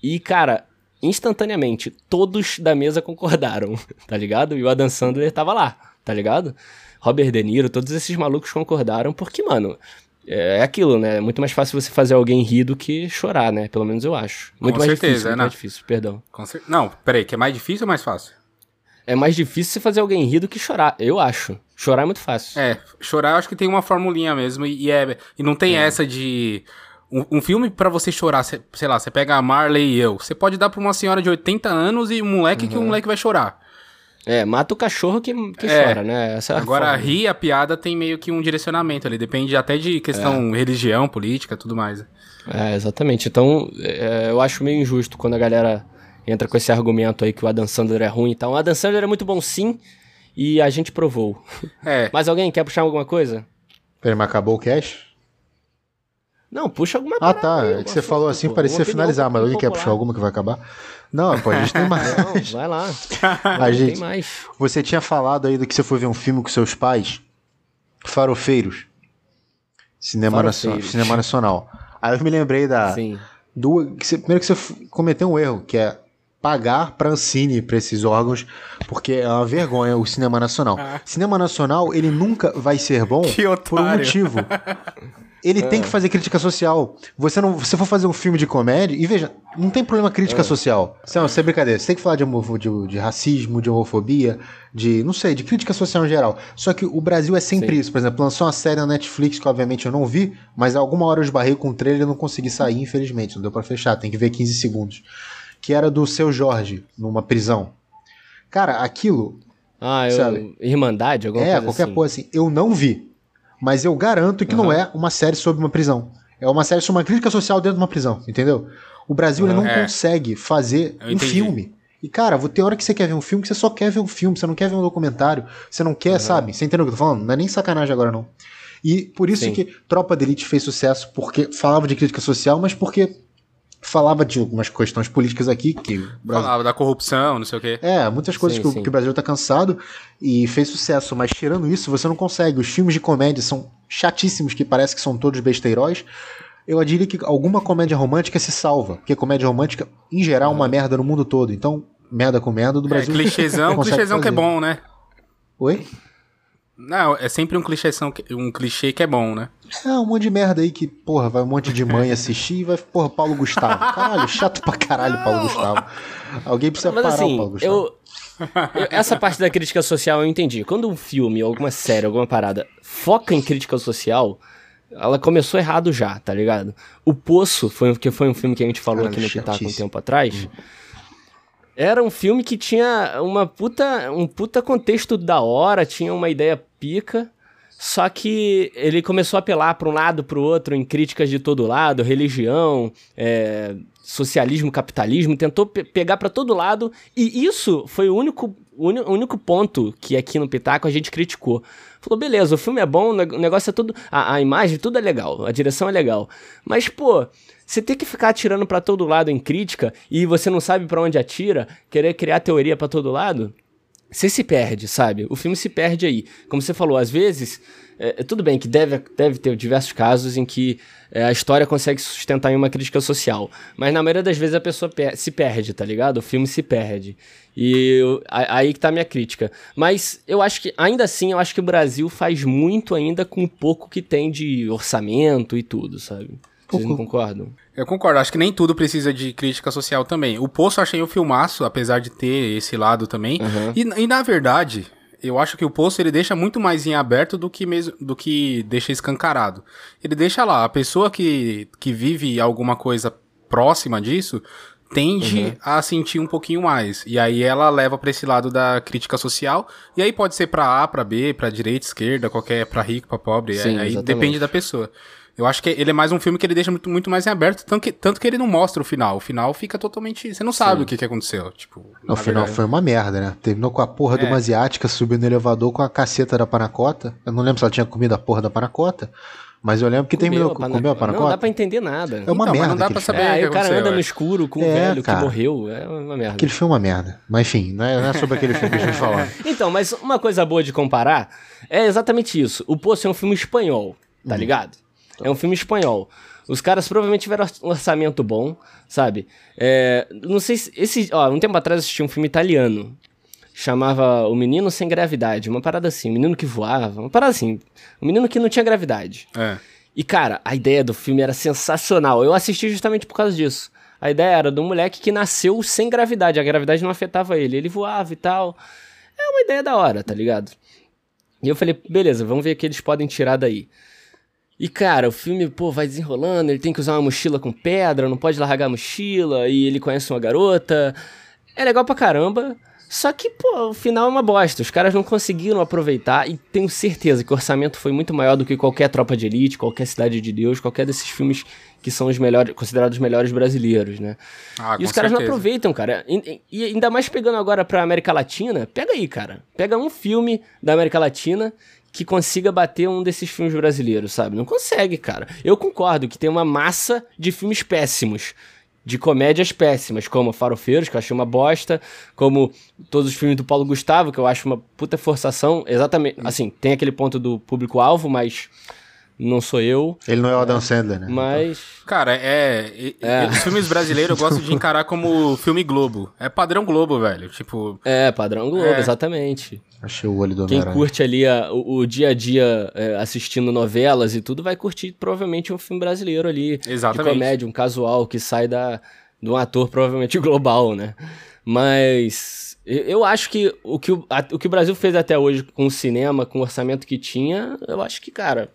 Speaker 2: E, cara, instantaneamente, todos da mesa concordaram, tá ligado? E o Adam Sandler tava lá, tá ligado? Robert De Niro, todos esses malucos concordaram, porque, mano, é aquilo, né? É muito mais fácil você fazer alguém rir do que chorar, né? Pelo menos eu acho. Muito
Speaker 3: Com
Speaker 2: mais
Speaker 3: certeza,
Speaker 2: difícil,
Speaker 3: muito
Speaker 2: mais difícil, perdão.
Speaker 3: Cer... Não, peraí, que é mais difícil ou mais fácil?
Speaker 2: É mais difícil você fazer alguém rir do que chorar, eu acho. Chorar é muito fácil.
Speaker 3: É, chorar eu acho que tem uma formulinha mesmo e, é, e não tem é. essa de... Um, um filme para você chorar, cê, sei lá, você pega a Marley e eu, você pode dar pra uma senhora de 80 anos e um moleque uhum. que o moleque vai chorar.
Speaker 2: É, mata o cachorro que, que é. chora, né?
Speaker 3: Essa é Agora, rir, a piada tem meio que um direcionamento ali, depende até de questão é. religião, política, tudo mais.
Speaker 2: É, exatamente. Então, é, eu acho meio injusto quando a galera entra com esse argumento aí que o Adam Sandler é ruim e tal. O Adam Sandler é muito bom sim, e a gente provou. É. Mas alguém quer puxar alguma coisa?
Speaker 1: Peraí, mas acabou o cash?
Speaker 2: Não, puxa alguma
Speaker 1: coisa. Ah, tá. é que você falou assim, parecia finalizar, mas alguém quer puxar alguma que vai acabar? Não, pô, a gente tem mais. Não,
Speaker 2: vai lá.
Speaker 1: a gente, tem mais. Você tinha falado aí do que você foi ver um filme com seus pais, Farofeiros. Cinema, Farofeiros. Nacional, cinema Nacional. Aí eu me lembrei da. Sim. Do, que você, primeiro que você cometeu um erro, que é pagar para Ancine para esses órgãos, porque é uma vergonha o cinema nacional. Ah. Cinema nacional, ele nunca vai ser bom por um motivo. Ele é. tem que fazer crítica social. Você não, se for fazer um filme de comédia, e veja, não tem problema crítica é. social. É, isso é brincadeira. Você tem que falar de, de, de, racismo, de homofobia, de, não sei, de crítica social em geral. Só que o Brasil é sempre Sim. isso. Por exemplo, lançou uma série na Netflix que obviamente eu não vi, mas alguma hora eu esbarrei com o trailer e não consegui sair, infelizmente. Não deu para fechar, tem que ver 15 segundos que era do seu Jorge, numa prisão. Cara, aquilo.
Speaker 2: Ah, eu, sabe? Irmandade, alguma
Speaker 1: é,
Speaker 2: coisa
Speaker 1: qualquer
Speaker 2: assim.
Speaker 1: coisa assim. Eu não vi. Mas eu garanto que uhum. não é uma série sobre uma prisão. É uma série sobre uma crítica social dentro de uma prisão, entendeu? O Brasil uhum. ele não é. consegue fazer eu um entendi. filme E, cara, vou ter hora que você quer ver um filme que você só quer ver um filme, você não quer ver um documentário, você não quer, sabe? Você entendeu o que eu tô falando? Não é nem sacanagem agora, não. E por isso
Speaker 2: Sim.
Speaker 1: que Tropa de Elite fez sucesso, porque falava de crítica social, mas porque falava de algumas questões políticas aqui que Brasil
Speaker 3: Falava da corrupção, não sei o quê.
Speaker 1: é, muitas coisas
Speaker 2: Sim,
Speaker 1: que, o-
Speaker 2: sim.
Speaker 1: que o Brasil tá cansado e fez sucesso, mas tirando isso, você não consegue. Os filmes de comédia são chatíssimos, que parece que são todos besteiróis. Eu diria que alguma comédia romântica se salva, porque comédia romântica, em geral, é uma merda no mundo todo. Então, merda com merda do
Speaker 3: É,
Speaker 1: Brasil.
Speaker 3: clichêzão,
Speaker 1: não consegue
Speaker 3: clichêzão que é bom, né?
Speaker 1: Oi?
Speaker 3: Não, é sempre um clichêzão, um clichê que é bom, né?
Speaker 1: É, um monte de merda aí que, porra, vai um monte de mãe assistir e vai, porra, Paulo Gustavo. Caralho, chato pra caralho, Paulo Gustavo. Alguém precisa
Speaker 2: Mas
Speaker 1: parar o
Speaker 2: assim,
Speaker 1: Paulo Gustavo.
Speaker 2: eu, eu- Essa parte da crítica social eu entendi. Quando um filme, alguma série, alguma parada foca em crítica social, ela começou errado já, tá ligado? O Poço, foi, que foi um filme que a gente falou
Speaker 1: Caralho,
Speaker 2: aqui no Pitaco um
Speaker 1: chatíssimo.
Speaker 2: tempo atrás. Era um filme que tinha uma puta, um puta contexto da hora, tinha uma ideia pica. Só que ele começou a apelar para um lado, para o outro, em críticas de todo lado, religião, é, socialismo, capitalismo, tentou pe- pegar para todo lado. E isso foi o único, único ponto que aqui no Pitaco a gente criticou. Falou, beleza, o filme é bom, o negócio é tudo. A, a imagem, tudo é legal, a direção é legal. Mas, pô, você tem que ficar atirando para todo lado em crítica e você não sabe para onde atira, querer criar teoria para todo lado. Você se perde, sabe? O filme se perde aí. Como você falou, às vezes, é, é tudo bem que deve, deve ter diversos casos em que é, a história consegue se sustentar em uma crítica social. Mas na maioria das vezes a pessoa per- se perde, tá ligado? O filme se perde. E eu- aí que tá a minha crítica. Mas eu acho que, ainda assim, eu acho que o Brasil faz muito ainda com o pouco que tem de orçamento e tudo, sabe? Vocês não concordam?
Speaker 3: Eu concordo, acho que nem tudo precisa de crítica social também. O Poço eu achei um filmaço, apesar de ter esse lado também.
Speaker 2: Uhum.
Speaker 3: E, e, na verdade, eu acho que o Poço ele deixa muito mais em aberto do que mesmo do que deixa escancarado. Ele deixa lá, a pessoa que, que vive alguma coisa próxima disso tende
Speaker 2: Uhum.
Speaker 3: a sentir um pouquinho mais. E aí ela leva pra esse lado da crítica social. E aí pode ser pra A, pra B, pra direita, esquerda, qualquer, pra rico, pra pobre.
Speaker 2: Sim,
Speaker 3: aí
Speaker 2: exatamente.
Speaker 3: depende da pessoa. Eu acho que ele é mais um filme que ele deixa muito, muito mais em aberto, tanto que, tanto que ele não mostra o final. O final fica totalmente. Você não sabe o que, que aconteceu. Tipo, na
Speaker 1: final
Speaker 3: verdade.
Speaker 1: foi uma merda, né? Terminou com a porra de
Speaker 3: É.
Speaker 1: uma asiática subindo no elevador com a caceta da panacota. Eu não lembro se ela tinha comido a porra da panacota, mas eu lembro que terminou com
Speaker 2: pana-
Speaker 1: comeu a
Speaker 2: Não dá
Speaker 1: panacota.
Speaker 2: pra entender nada.
Speaker 1: É uma
Speaker 3: Então,
Speaker 1: merda.
Speaker 3: não dá pra saber.
Speaker 2: É,
Speaker 3: o
Speaker 2: aí
Speaker 3: que
Speaker 2: o cara anda
Speaker 3: é.
Speaker 2: no escuro com o
Speaker 1: É,
Speaker 2: velho
Speaker 1: cara.
Speaker 2: que morreu. É uma merda.
Speaker 1: Aquele filme é uma merda. Mas enfim, não é, não é sobre aquele filme que a gente falar.
Speaker 2: Então, mas uma coisa boa de comparar é exatamente isso. O Poço é um filme espanhol, tá ligado? É um filme espanhol. Os caras provavelmente tiveram um orçamento bom, sabe? É, não sei se. Esse, ó, um tempo atrás eu assisti um filme italiano. Chamava O Menino Sem Gravidade. Uma parada assim. O menino que voava. Uma parada assim. O menino que não tinha gravidade.
Speaker 3: É.
Speaker 2: E, cara, a ideia do filme era sensacional. Eu assisti justamente por causa disso. A ideia era um moleque que nasceu sem gravidade. A gravidade não afetava ele. Ele voava e tal. É uma ideia da hora, tá ligado? E eu falei, beleza, vamos ver o que eles podem tirar daí. E, cara, o filme, pô, vai desenrolando. Ele tem que usar uma mochila com pedra, não pode largar a mochila. E ele conhece uma garota. É legal pra caramba. Só que, pô, o final é uma bosta. Os caras não conseguiram aproveitar e tenho certeza que o orçamento foi muito maior do que qualquer Tropa de Elite, qualquer Cidade de Deus, qualquer desses filmes que são os melhores, considerados os melhores brasileiros, né?
Speaker 3: Ah,
Speaker 2: e os caras não
Speaker 3: certeza.
Speaker 2: aproveitam, cara. E, e ainda mais pegando agora pra América Latina, pega aí, cara. Pega um filme da América Latina que consiga bater um desses filmes brasileiros, sabe? Não consegue, cara. Eu concordo que tem uma massa de filmes péssimos. De comédias péssimas, como Farofeiros, que eu achei uma bosta, como todos os filmes do Paulo Gustavo, que eu acho uma puta forçação. Exatamente. Assim, tem aquele ponto do público-alvo, mas não sou eu.
Speaker 1: Ele não é o Adam Sandler, né?
Speaker 2: Mas.
Speaker 3: Cara, é, e- Os filmes brasileiros eu gosto de encarar como filme Globo. É padrão Globo, velho. Tipo.
Speaker 2: É, padrão Globo,
Speaker 3: É.
Speaker 2: exatamente.
Speaker 1: Achei o olho do
Speaker 2: Quem curte ali a- o, o dia a dia é, assistindo novelas e tudo vai curtir provavelmente um filme brasileiro ali.
Speaker 3: Exatamente.
Speaker 2: De comédia, um casual que sai da, de um ator provavelmente global, né? Mas eu, eu acho que o que o, a- o que o Brasil fez até hoje com o cinema, com o orçamento que tinha, eu acho que, cara,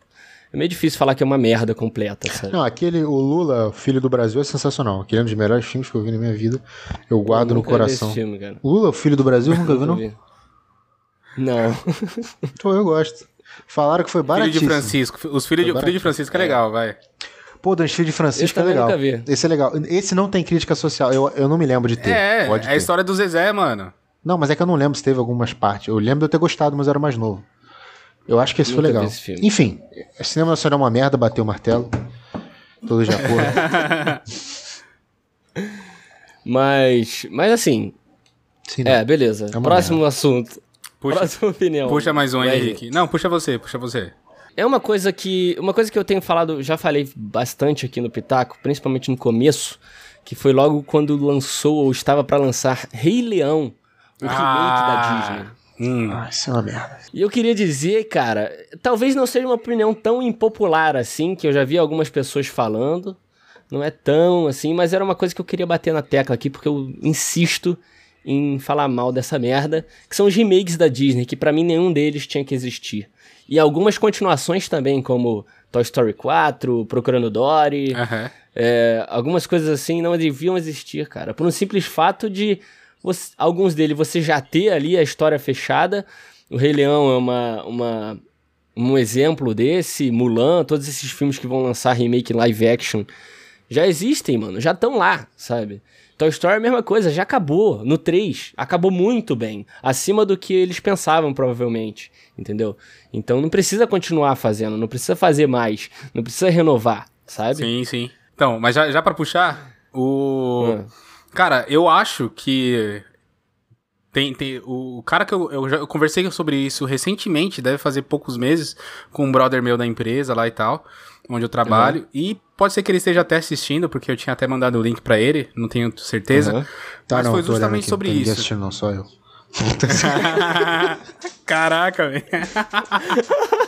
Speaker 2: é meio difícil falar que é uma merda completa, sabe?
Speaker 1: Não, aquele, o Lula, filho do Brasil, é sensacional. Aquele é um dos melhores filmes que eu vi na minha vida. Eu guardo
Speaker 2: Eu
Speaker 1: no coração.
Speaker 2: Esse filme,
Speaker 1: Lula, o filho do Brasil, nunca viu, não?
Speaker 2: vi. Não.
Speaker 1: Pô, eu gosto. Falaram que foi
Speaker 3: Filho de
Speaker 1: baratíssimo.
Speaker 3: Francisco. Os filhos de, filho de Francisco é legal, vai.
Speaker 1: Pô, do Anchido de Francisco
Speaker 2: Esse
Speaker 1: é legal.
Speaker 2: nunca vi.
Speaker 1: Esse é legal. Esse não tem crítica social. Eu, eu não me lembro de ter.
Speaker 3: É,
Speaker 1: Pode
Speaker 3: é a
Speaker 1: ter.
Speaker 3: história do Zezé, mano.
Speaker 1: Não, mas é que eu não lembro se teve algumas partes. Eu lembro de eu ter gostado, mas eu era mais novo. Eu acho que esse foi
Speaker 2: Nunca
Speaker 1: legal.
Speaker 2: esse filme.
Speaker 1: Enfim, o cinema nacional é uma merda, bateu o martelo. Todos de acordo.
Speaker 2: Mas, mas assim,
Speaker 1: Sim,
Speaker 2: é, beleza.
Speaker 1: É
Speaker 2: Próximo assunto.
Speaker 3: Puxa,
Speaker 2: Próxima opinião.
Speaker 3: puxa mais um aí, Henrique. Não, puxa você, puxa você.
Speaker 2: É uma coisa que. Uma coisa que eu tenho falado, já falei bastante aqui no Pitaco, principalmente no começo, que foi logo quando lançou ou estava pra lançar Rei Leão, o remake da Disney.
Speaker 3: Hum.
Speaker 1: Ah, isso é uma merda.
Speaker 2: E eu queria dizer, cara, talvez não seja uma opinião tão impopular assim, que eu já vi algumas pessoas falando. Não é tão assim, mas era uma coisa que eu queria bater na tecla aqui, porque eu insisto em falar mal dessa merda, que são os remakes da Disney, que pra mim nenhum deles tinha que existir. E algumas continuações também, como Toy Story 4, Procurando Dory, é, algumas coisas assim não deviam existir, cara. Por um simples fato de você- alguns deles você já ter ali a história fechada. O Rei Leão é uma, uma, um exemplo desse, Mulan, todos esses filmes que vão lançar remake live action já existem, mano, já estão lá, sabe? Toy Story é a mesma coisa, já acabou no 3, acabou muito bem, acima do que eles pensavam provavelmente, entendeu? Então não precisa continuar fazendo, não precisa fazer mais, não precisa renovar, sabe?
Speaker 3: Sim, sim. Então, mas já, já pra puxar, o.
Speaker 2: Ah.
Speaker 3: Cara, eu acho que. Tem, tem, o cara que eu, eu já eu conversei sobre isso recentemente, deve fazer poucos meses, com um brother meu da empresa lá e tal, onde eu trabalho. E pode ser que ele esteja até assistindo, porque eu tinha até mandado o link pra ele, não tenho certeza.
Speaker 2: Aham.
Speaker 1: Tá,
Speaker 3: Mas
Speaker 1: não,
Speaker 3: foi justamente
Speaker 1: aqui,
Speaker 3: sobre isso.
Speaker 1: assistindo, não, só eu.
Speaker 3: Caraca, velho.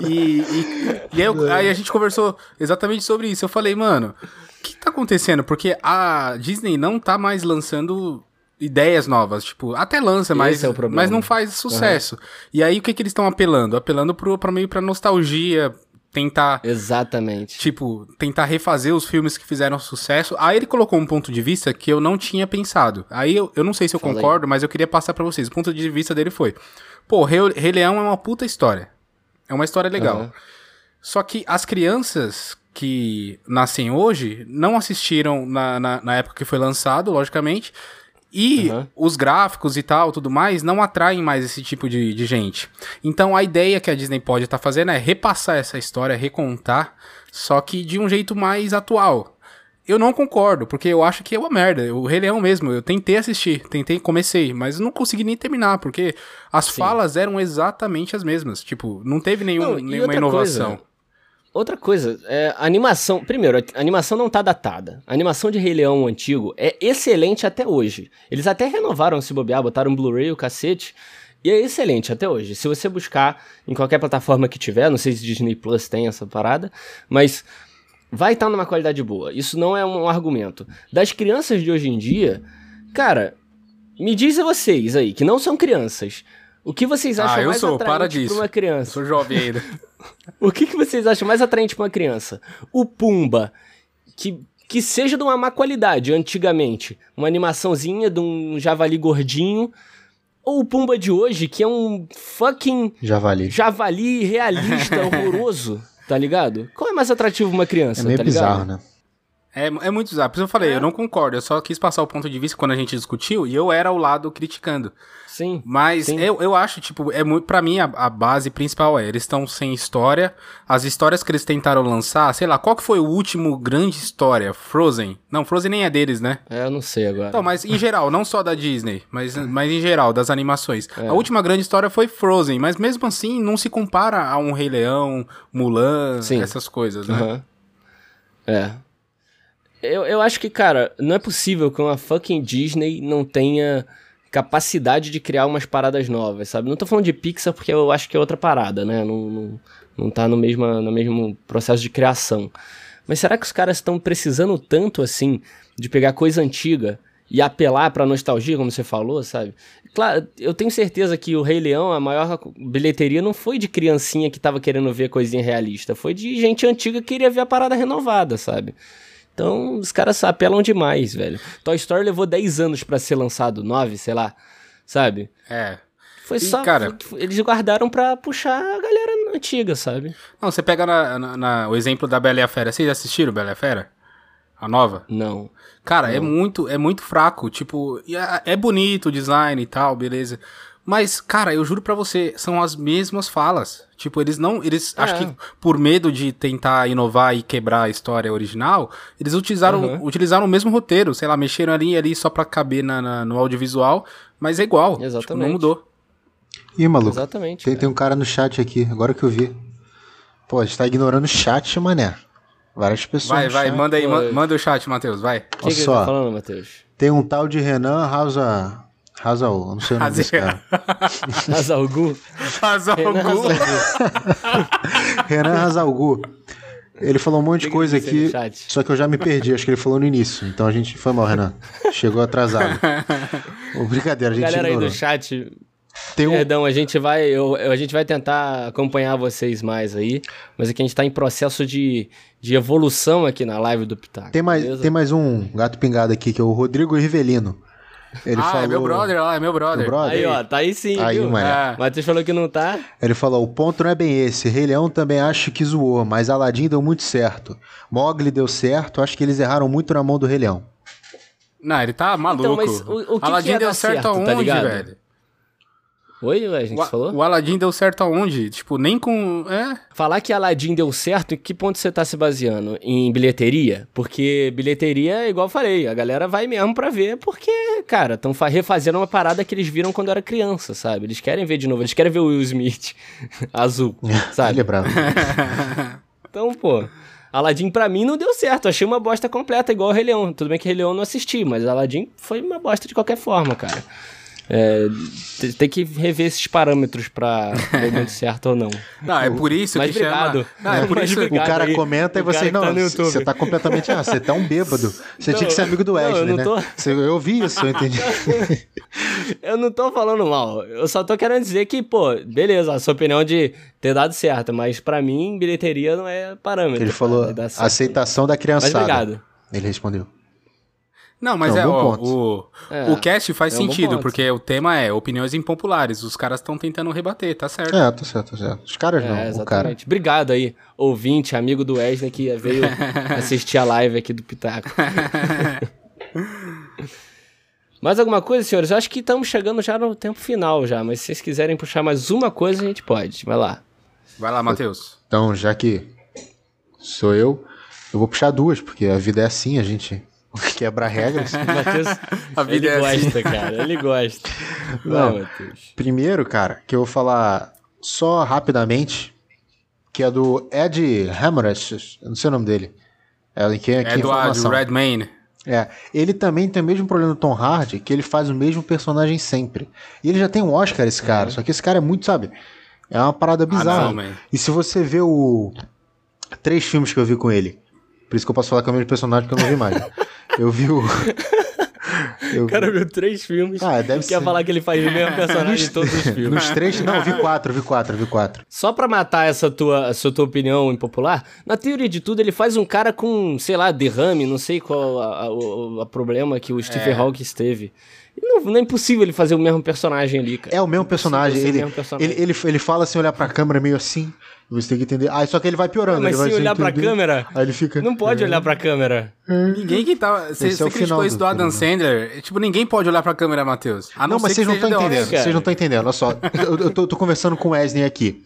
Speaker 3: E, e, e aí, eu- aí a gente conversou exatamente sobre isso. Eu falei, mano, o que tá acontecendo? Porque a Disney não tá mais lançando ideias novas. Tipo, até lança, mas,
Speaker 2: é
Speaker 3: mas não faz sucesso. E aí o que, que eles estão apelando? Apelando pro, pra meio pra nostalgia, tentar.
Speaker 2: Exatamente.
Speaker 3: Tipo, tentar refazer os filmes que fizeram sucesso. Aí ele colocou um ponto de vista que eu não tinha pensado. Aí eu, eu não sei se eu
Speaker 2: Fala aí.
Speaker 3: concordo, mas eu queria passar pra vocês. O ponto de vista dele foi: pô, Rei, Rei Leão é uma puta história. É uma história legal.
Speaker 2: Aham.
Speaker 3: Só que as crianças que nascem hoje não assistiram na, na, na época que foi lançado, logicamente. E
Speaker 2: Aham.
Speaker 3: os gráficos e tal, tudo mais, não atraem mais esse tipo de, de gente. Então a ideia que a Disney pode estar fazendo é repassar essa história, recontar, só que de um jeito mais atual. Eu não concordo, porque eu acho que é uma merda. O Rei Leão mesmo, eu tentei assistir, tentei, comecei, mas não consegui nem terminar, porque as falas eram exatamente as mesmas. Tipo, não teve nenhum,
Speaker 2: Não,
Speaker 3: nenhuma inovação.
Speaker 2: coisa, Outra coisa, é, a animação. Primeiro, a animação não tá datada. A animação de Rei Leão antigo é excelente até hoje. Eles até renovaram se bobear, botaram um Blu-ray, o cacete. E é excelente até hoje. Se você buscar em qualquer plataforma que tiver, não sei se Disney Plus tem essa parada, mas vai estar numa qualidade boa. Isso não é um argumento. Das crianças de hoje em dia, cara, me dizem vocês aí, que não são crianças. O que vocês acham
Speaker 3: Ah, eu
Speaker 2: mais
Speaker 3: sou,
Speaker 2: atraente
Speaker 3: para
Speaker 2: uma
Speaker 3: Eu
Speaker 2: criança?
Speaker 3: sou jovem ainda.
Speaker 2: O que, que vocês acham mais atraente pra uma criança? O Pumba, que, que seja de uma má qualidade antigamente, uma animaçãozinha de um javali gordinho, ou o Pumba de hoje, que é um fucking
Speaker 1: Javali.
Speaker 2: javali realista, horroroso, tá ligado? Qual é mais atrativo pra uma criança,
Speaker 1: É meio
Speaker 2: tá
Speaker 1: bizarro, né?
Speaker 3: É, é muito bizarro. Por isso eu falei, eu não concordo. Eu só quis passar o ponto de vista quando a gente discutiu e eu era ao lado criticando.
Speaker 2: Sim.
Speaker 3: Mas
Speaker 2: Sim.
Speaker 3: eu, eu acho, tipo, é muito. Pra mim, a, a base principal é: eles estão sem história. As histórias que eles tentaram lançar, sei lá, qual que foi o último grande história? Frozen? Não, Frozen nem é deles, né?
Speaker 2: É, eu não sei agora.
Speaker 3: Não, mas em geral, não só da Disney, mas, mas em geral, das animações.
Speaker 2: É.
Speaker 3: A última grande história foi Frozen, mas mesmo assim não se compara a um Rei Leão, Mulan,
Speaker 2: Sim.
Speaker 3: essas coisas, né?
Speaker 2: Aham. É. Eu, eu acho que, cara, não é possível que uma fucking Disney não tenha capacidade de criar umas paradas novas, sabe? Não tô falando de Pixar porque eu acho que é outra parada, né? Não, não, não tá no mesmo, no mesmo processo de criação. Mas será que os caras estão precisando tanto assim de pegar coisa antiga e apelar pra nostalgia, como você falou, sabe? Claro, eu tenho certeza que o Rei Leão, a maior bilheteria não foi de criancinha que tava querendo ver coisinha realista, foi de gente antiga que queria ver a parada renovada, sabe? Então, os caras apelam demais, velho. Toy Story levou 10 anos pra ser lançado, 9, sei lá, sabe?
Speaker 3: É.
Speaker 2: Foi
Speaker 3: E,
Speaker 2: só.
Speaker 3: cara-
Speaker 2: Eles guardaram pra puxar a galera antiga, sabe?
Speaker 3: Não, você pega na, na- na- o exemplo da Bela e a Fera. Vocês assistiram Bela e a Fera? A nova?
Speaker 2: Não.
Speaker 3: Cara, é muito, é muito fraco. Tipo, é, é bonito o design e tal, beleza. Mas, cara, eu juro pra você, são as mesmas falas. Tipo, eles não. Eles.
Speaker 2: É.
Speaker 3: Acho que por medo de tentar inovar e quebrar a história original, eles utilizaram,
Speaker 2: Uhum.
Speaker 3: utilizaram o mesmo roteiro. Sei lá, mexeram ali e ali só pra caber na, na- no audiovisual. Mas é igual. Tipo,
Speaker 2: Exatamente.
Speaker 3: não mudou.
Speaker 1: Ih, maluco.
Speaker 2: Exatamente.
Speaker 1: Tem, tem um cara no chat aqui, agora que eu vi. Pô, a gente tá ignorando o chat, mané. Várias pessoas.
Speaker 3: Vai, vai,
Speaker 1: chat.
Speaker 3: manda aí,
Speaker 2: eu-
Speaker 3: manda o chat, Matheus, vai.
Speaker 2: O que,
Speaker 1: Olha
Speaker 2: que ele
Speaker 1: só.
Speaker 2: tá falando, Matheus?
Speaker 1: Tem um tal de Renan Raza. Razaú, eu não sei o nome desse cara.
Speaker 2: Azalgu?
Speaker 3: Faz algum.
Speaker 2: Renan Azalgu.
Speaker 1: Renan Razalgu. Ele falou um monte de coisa
Speaker 2: aí
Speaker 1: aqui, só que eu já me perdi, acho que ele falou no início. Então a gente foi mal, Renan. Chegou atrasado. Ô, brincadeira, a gente
Speaker 2: Galera aí
Speaker 1: ignorou.
Speaker 2: do chat,
Speaker 1: Tem um,
Speaker 2: perdão, a gente vai, eu, eu- a gente vai tentar acompanhar vocês mais aí, mas aqui a gente tá em processo de, de evolução aqui na live do Pitaco.
Speaker 1: tem, mais,
Speaker 2: beleza?
Speaker 1: tem mais um gato pingado aqui, que é o Rodrigo Rivelino. Ele
Speaker 3: ah,
Speaker 1: falou,
Speaker 3: é meu brother lá, é meu brother.
Speaker 1: Brother?
Speaker 2: Aí, ó, tá aí sim,
Speaker 1: Aí,
Speaker 2: viu?
Speaker 1: mano.
Speaker 3: É.
Speaker 2: Matheus falou que não tá.
Speaker 1: Ele falou: o ponto não é bem esse. Rei Leão também acho que zoou, mas Aladdin deu muito certo. Mogli deu certo, acho que eles erraram muito na mão do Rei Leão.
Speaker 3: Não, ele tá maluco.
Speaker 2: Então, mas o- o que
Speaker 3: Aladdin
Speaker 2: que ia
Speaker 3: deu certo,
Speaker 2: certo,
Speaker 3: aonde,
Speaker 2: tá
Speaker 3: velho?
Speaker 2: Oi, Wesley, que
Speaker 3: O,
Speaker 2: você falou?
Speaker 3: o Aladdin deu certo aonde? Tipo, nem com. É.
Speaker 2: Falar que Aladdin deu certo, em que ponto você tá se baseando? Em bilheteria? Porque bilheteria, é igual eu falei, a galera vai mesmo pra ver, porque, cara, estão refazendo uma parada que eles viram quando era criança, sabe? Eles querem ver de novo, eles querem ver o Will Smith azul,
Speaker 1: Ele é
Speaker 2: sabe?
Speaker 1: bravo.
Speaker 2: Então, pô, Aladdin pra mim não deu certo, achei uma bosta completa, igual o Rei Leão. Tudo bem que Rei Leão eu não assisti, mas Aladdin foi uma bosta de qualquer forma, cara. É, te- tem que rever esses parâmetros pra ver muito certo ou não.
Speaker 3: Não, é por isso
Speaker 2: Mas
Speaker 3: que chama.
Speaker 2: obrigado.
Speaker 3: Não, é por
Speaker 2: Mas
Speaker 3: isso.
Speaker 2: obrigado.
Speaker 1: O cara
Speaker 2: aí,
Speaker 1: comenta e você
Speaker 2: que
Speaker 1: não,
Speaker 2: tá YouTube.
Speaker 1: você tá completamente, ah, você tá um bêbado. Você
Speaker 2: Não,
Speaker 1: tinha que ser amigo do
Speaker 2: não, eu
Speaker 1: Wesley,
Speaker 2: não
Speaker 1: né?
Speaker 2: tô-
Speaker 1: Você- eu ouvi isso, eu entendi.
Speaker 2: Eu não tô falando mal, eu só tô querendo dizer que, pô, beleza, a sua opinião de ter dado certo, mas pra mim, bilheteria não é parâmetro.
Speaker 1: Ele falou
Speaker 2: certo.
Speaker 1: aceitação da
Speaker 2: Mas
Speaker 1: criançada.
Speaker 2: obrigado.
Speaker 1: Ele respondeu.
Speaker 3: Não, mas é, ó,
Speaker 1: ponto.
Speaker 3: o,
Speaker 2: É,
Speaker 3: o cast faz
Speaker 2: é um
Speaker 3: sentido,
Speaker 2: ponto.
Speaker 3: porque o tema é opiniões impopulares. Os caras estão tentando rebater, tá certo.
Speaker 1: É, tá certo, tá certo. Os caras
Speaker 2: É,
Speaker 1: não, o cara.
Speaker 2: exatamente. Obrigado aí, ouvinte, amigo do Wesley que veio assistir a live aqui do Pitaco. mais alguma coisa, senhores? Eu acho que estamos chegando já no tempo final já, mas se vocês quiserem puxar mais uma coisa, a gente pode. Vai lá.
Speaker 3: Vai lá, Matheus.
Speaker 1: Então, já que sou eu, eu vou puxar duas, porque a vida é assim, a gente quebra regras.
Speaker 2: Matheus,
Speaker 3: A vida
Speaker 2: ele
Speaker 3: é assim.
Speaker 2: gosta, cara. Ele gosta.
Speaker 1: Não.
Speaker 2: Vai.
Speaker 1: Primeiro, cara, que eu vou falar só rapidamente, que é do Ed Hammerich, eu não sei o nome dele. É quem aqui
Speaker 3: É do, ah, do
Speaker 1: informação.
Speaker 3: Redmayne.
Speaker 1: É, ele também tem o mesmo problema do Tom Hardy, que ele faz o mesmo personagem sempre. E ele já tem um Oscar, esse cara, só que esse cara é muito, sabe? É uma parada bizarra.
Speaker 3: não, man.
Speaker 1: e se você vê o. Três filmes que eu vi com ele. Por isso que eu posso falar que é o mesmo personagem que eu não vi mais. eu vi o. eu
Speaker 2: O cara viu três filmes
Speaker 1: Ah, deve
Speaker 2: e quer
Speaker 1: ser.
Speaker 2: falar que ele faz o mesmo personagem em todos os filmes.
Speaker 1: Nos três. Não, eu vi quatro, vi quatro, vi quatro.
Speaker 2: Só pra matar essa tua, essa tua opinião impopular, na teoria de tudo, ele faz um cara com, sei lá, derrame, não sei qual o problema que o Stephen
Speaker 3: É.
Speaker 2: Hawking teve. Não, não é impossível ele fazer o mesmo personagem ali, cara.
Speaker 1: É o mesmo personagem.
Speaker 2: Sim, esse
Speaker 1: Ele,
Speaker 2: mesmo personagem.
Speaker 1: ele, ele, ele fala assim, olhar pra câmera meio assim. Você tem que entender. Ah, só que ele vai piorando.
Speaker 2: Mas
Speaker 1: ele vai
Speaker 2: se olhar pra câmera,
Speaker 1: Aí ele fica.
Speaker 2: não pode
Speaker 1: é.
Speaker 2: olhar pra câmera.
Speaker 3: Ninguém que tá. Você
Speaker 1: é o
Speaker 3: criticou isso
Speaker 1: do
Speaker 3: do Adam
Speaker 1: filme.
Speaker 3: Sandler. Tipo, ninguém pode olhar pra câmera, Matheus. Não,
Speaker 1: Não, mas vocês não estão entendendo. Vocês não estão entendendo. Olha só. Eu, eu tô, tô conversando com o Wesley aqui.